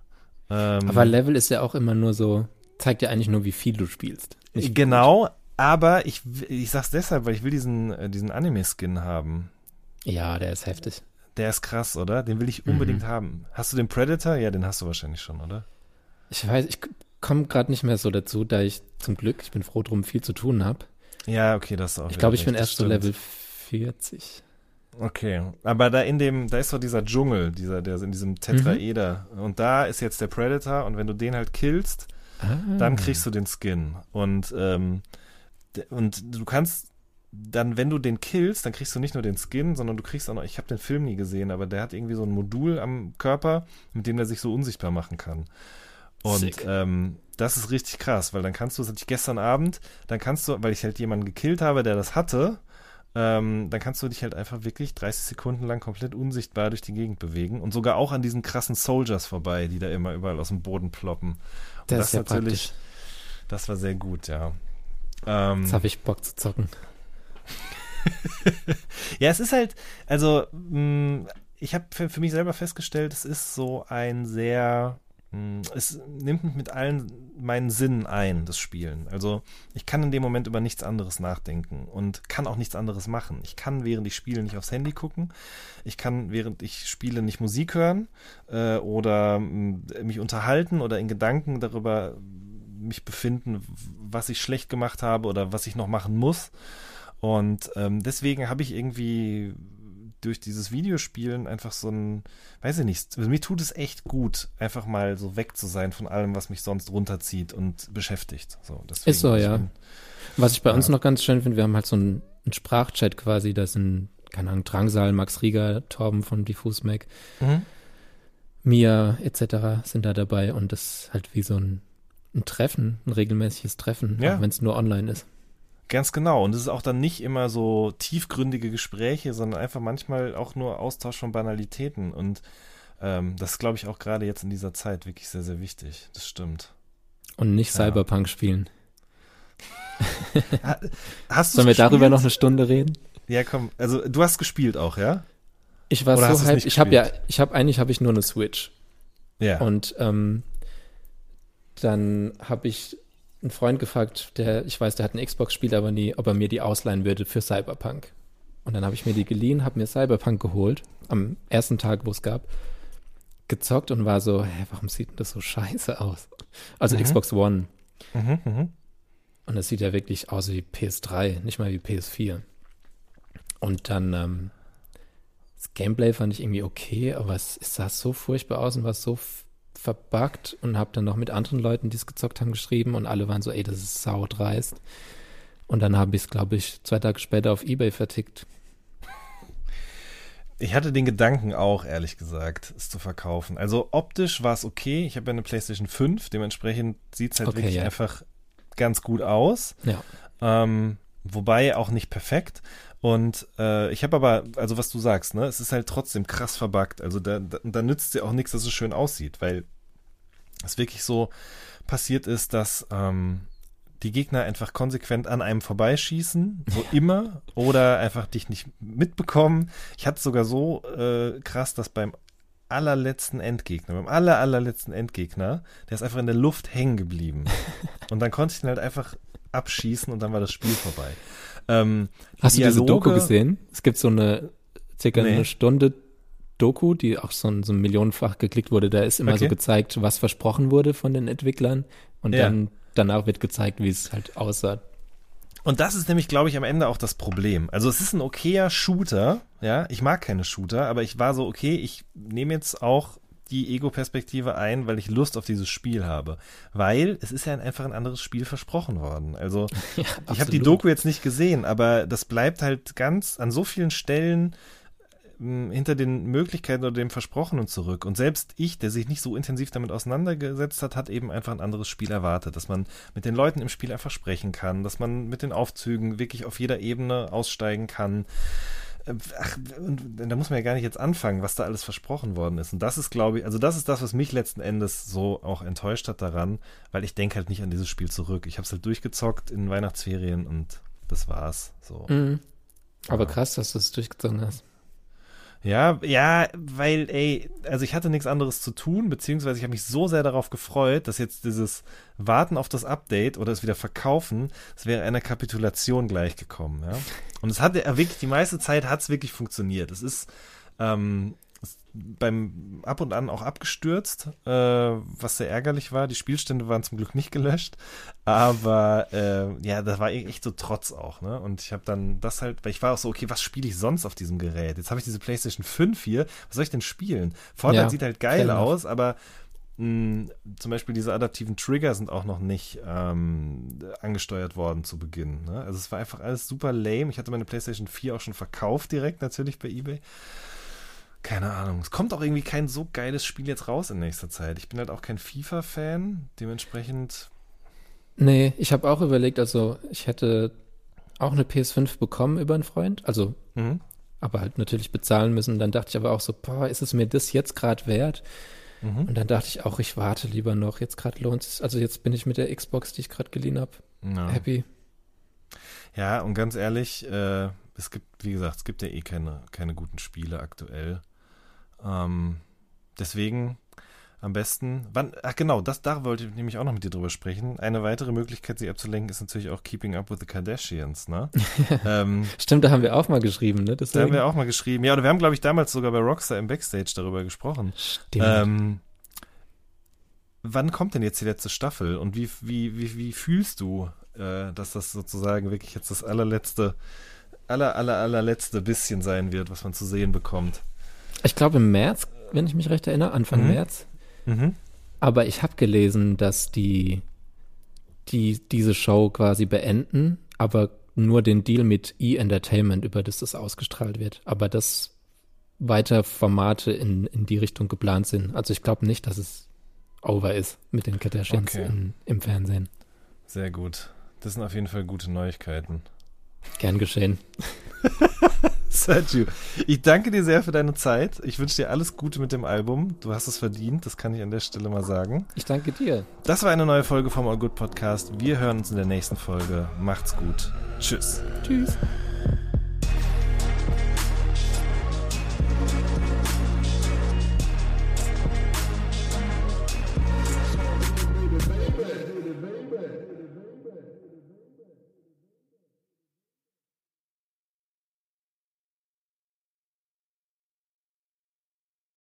Ähm, aber Level ist ja auch immer nur so, zeigt ja eigentlich nur, wie viel du spielst. nicht genau, aber ich, ich sag's deshalb, weil ich will diesen, äh, diesen Anime-Skin haben. Ja, der ist heftig. Der ist krass, oder? Den will ich unbedingt Mhm. haben. Hast du den Predator? Ja, den hast du wahrscheinlich schon, oder? Ich weiß, ich komme gerade nicht mehr so dazu, da ich zum Glück, ich bin froh drum, viel zu tun habe. Ja, okay, das ist auch Ich glaube, ich bin erst so stimmt. Level 40. Okay, aber da in dem, da ist doch dieser Dschungel, dieser, der ist in diesem Tetraeder. Und da ist jetzt der Predator und wenn du den halt killst, Ah. dann kriegst du den Skin. Und, ähm, und du kannst dann, wenn du den killst, dann kriegst du nicht nur den Skin, sondern du kriegst auch noch, ich habe den Film nie gesehen, aber der hat irgendwie so ein Modul am Körper, mit dem der sich so unsichtbar machen kann. Und ähm, das ist richtig krass, weil dann kannst du, das hatte ich gestern Abend, dann kannst du, weil ich halt jemanden gekillt habe, der das hatte, ähm, dann kannst du dich halt einfach wirklich 30 Sekunden lang komplett unsichtbar durch die Gegend bewegen und sogar auch an diesen krassen Soldiers vorbei, die da immer überall aus dem Boden ploppen. Und Das ist ja natürlich, das war sehr gut, ja. Ähm, Jetzt habe ich Bock zu zocken. <laughs> ja, es ist halt, also mh, ich habe für, für mich selber festgestellt, es ist so ein sehr, es nimmt mich mit allen meinen Sinnen ein, das Spielen. Also ich kann in dem Moment über nichts anderes nachdenken und kann auch nichts anderes machen. Ich kann während ich spiele nicht aufs Handy gucken. Ich kann während ich spiele nicht Musik hören äh, oder mh, mich unterhalten oder in Gedanken darüber mich befinden, was ich schlecht gemacht habe oder was ich noch machen muss. Und ähm, deswegen habe ich irgendwie durch dieses Videospielen einfach so ein, weiß ich nicht, also mir tut es echt gut, einfach mal so weg zu sein von allem, was mich sonst runterzieht und beschäftigt. So, deswegen, Ist so, ja. bin- Was ich bei Ja. uns noch ganz schön finde, wir haben halt so einen, einen Sprachchat quasi, da sind, keine Ahnung, Drangsal, Max Rieger, Torben von Diffus Mac, Mhm. Mia etc. sind da dabei und das ist halt wie so ein, ein Treffen, ein regelmäßiges Treffen, Ja. auch wenn es nur online ist. Ganz genau. Und es ist auch dann nicht immer so tiefgründige Gespräche, sondern einfach manchmal auch nur Austausch von Banalitäten. Und ähm, das ist, glaube ich, auch gerade jetzt in dieser Zeit wirklich sehr, sehr wichtig. Das stimmt. Und nicht Ja. Cyberpunk spielen. Hast du Sollen wir darüber noch eine Stunde reden? Ja, komm. Also du hast gespielt auch, ja? Ich war Oder so nicht Ich habe ja, gespielt? ich habe eigentlich habe ich nur eine Switch Ja. und ähm, dann habe ich einen Freund gefragt, der ich weiß, der hat ein Xbox spielt aber nie, ob er mir die ausleihen würde für Cyberpunk. Und dann habe ich mir die geliehen, habe mir Cyberpunk geholt am ersten Tag, wo es gab, gezockt und war so, hä, warum sieht denn das so scheiße aus? Also Mhm. Xbox One mhm, mhm. und das sieht ja wirklich aus wie PS3, nicht mal wie PS4. Und dann ähm, das Gameplay fand ich irgendwie okay, aber es, es sah so furchtbar aus und war so verbuggt und habe dann noch mit anderen Leuten, die es gezockt haben, geschrieben und alle waren so, ey, das ist saudreist. Und dann habe ich es, glaube ich, zwei Tage später auf Ebay vertickt. Ich hatte den Gedanken auch, ehrlich gesagt, es zu verkaufen. Also optisch war es okay. Ich habe ja eine PlayStation 5, dementsprechend sieht es halt Okay, wirklich ja. einfach ganz gut aus. Ja. Ähm, wobei auch nicht perfekt. Und äh, ich habe aber, also was du sagst, ne, es ist halt trotzdem krass verbuggt. Also da, da, da nützt dir auch nichts, dass es schön aussieht, weil es wirklich so passiert ist, dass ähm, die Gegner einfach konsequent an einem vorbeischießen, so immer, oder einfach dich nicht mitbekommen. Ich hatte sogar so äh, krass, dass beim allerletzten Endgegner, beim aller, allerletzten Endgegner, der ist einfach in der Luft hängen geblieben. <laughs> Und dann konnte ich ihn halt einfach abschießen und dann war das Spiel vorbei. Ähm, Hast du diese Dialoge- Doku gesehen? Es gibt so eine circa Nee. eine Stunde Doku, die auch so, ein- so millionenfach geklickt wurde. Da ist immer so Okay. gezeigt, was versprochen wurde von den Entwicklern und Ja. dann danach wird gezeigt, wie es halt aussah. Und das ist nämlich, glaube ich, am Ende auch das Problem. Also es ist ein okayer Shooter, ja. Ich mag keine Shooter, aber ich war so, okay, ich nehme jetzt auch die Ego-Perspektive ein, weil ich Lust auf dieses Spiel habe. Weil es ist ja einfach ein anderes Spiel versprochen worden. Also <laughs> Ja, ich habe die Doku jetzt nicht gesehen, aber das bleibt halt ganz an so vielen Stellen ähm, hinter den Möglichkeiten oder dem Versprochenen zurück. Und selbst ich, der sich nicht so intensiv damit auseinandergesetzt hat, hat eben einfach ein anderes Spiel erwartet, dass man mit den Leuten im Spiel einfach sprechen kann, dass man mit den Aufzügen wirklich auf jeder Ebene aussteigen kann. Äh, Ach, und da muss man ja gar nicht jetzt anfangen, was da alles versprochen worden ist. Und das ist, glaube ich, also das ist das, was mich letzten Endes so auch enttäuscht hat daran, weil ich denke halt nicht an dieses Spiel zurück. Ich habe es halt durchgezockt in Weihnachtsferien und das war's. So. Mhm. Aber Ja. krass, dass du es durchgezogen hast. Ja, ja, weil, ey, also ich hatte nichts anderes zu tun, beziehungsweise ich habe mich so sehr darauf gefreut, dass jetzt dieses Warten auf das Update oder es wieder verkaufen, es wäre einer Kapitulation gleichgekommen, ja. Und es hat wirklich, die meiste Zeit hat es wirklich funktioniert. Es ist, ähm, beim ab und an auch abgestürzt, äh, was sehr ärgerlich war. Die Spielstände waren zum Glück nicht gelöscht, aber äh, ja, das war e-, echt so Trotz auch, ne? Und ich habe dann das halt, weil ich war auch so, okay, was spiele ich sonst auf diesem Gerät? Jetzt habe ich diese PlayStation 5 hier, was soll ich denn spielen? Fortnite ja, sieht halt geil aus, aber mh, hm, zum Beispiel diese adaptiven Trigger sind auch noch nicht ähm, angesteuert worden zu Beginn. Ne? Also es war einfach alles super lame. Ich hatte meine PlayStation 4 auch schon verkauft direkt natürlich bei eBay keine Ahnung. Es kommt auch irgendwie kein so geiles Spiel jetzt raus in nächster Zeit. Ich bin halt auch kein FIFA-Fan, dementsprechend. Nee, ich habe auch überlegt, also ich hätte auch eine PS5 bekommen über einen Freund, also mhm. aber halt natürlich bezahlen müssen. Dann dachte ich aber auch so, boah, ist es mir das jetzt gerade wert? Mhm. Und dann dachte ich auch, ich warte lieber noch. Jetzt gerade lohnt es. Also jetzt bin ich mit der Xbox, die ich gerade geliehen habe, no. happy. Ja, und ganz ehrlich, äh, es gibt, wie gesagt, es gibt ja eh keine, keine guten Spiele aktuell. Ähm, deswegen am besten, wann, ach genau, das, da wollte ich nämlich auch noch mit dir drüber sprechen. Eine weitere Möglichkeit, sie abzulenken, ist natürlich auch Keeping Up with the Kardashians, ne? <laughs> ähm, Stimmt, da haben wir auch mal geschrieben, ne? Deswegen. Da haben wir auch mal geschrieben. Ja, oder wir haben, glaube ich, damals sogar bei Rockstar im Backstage darüber gesprochen. Stimmt. Ähm, wann kommt denn jetzt die letzte Staffel und wie, wie, wie, wie fühlst du, äh, dass das sozusagen wirklich jetzt das allerletzte, aller, aller, allerletzte bisschen sein wird, was man zu sehen bekommt? Ich glaube im März, wenn ich mich recht erinnere, Anfang mhm. März. Mhm. Aber ich habe gelesen, dass die, die diese Show quasi beenden, aber nur den Deal mit E-Entertainment, über das das ausgestrahlt wird. Aber dass weiter Formate in, in die Richtung geplant sind. Also ich glaube nicht, dass es over ist mit den Kardashians okay. in, im Fernsehen. Sehr gut. Das sind auf jeden Fall gute Neuigkeiten. Gern geschehen. <laughs> Sergio, ich danke dir sehr für deine Zeit. Ich wünsche dir alles Gute mit dem Album. Du hast es verdient, das kann ich an der Stelle mal sagen. Ich danke dir. Das war eine neue Folge vom All Good Podcast. Wir hören uns in der nächsten Folge. Macht's gut. Tschüss. Tschüss.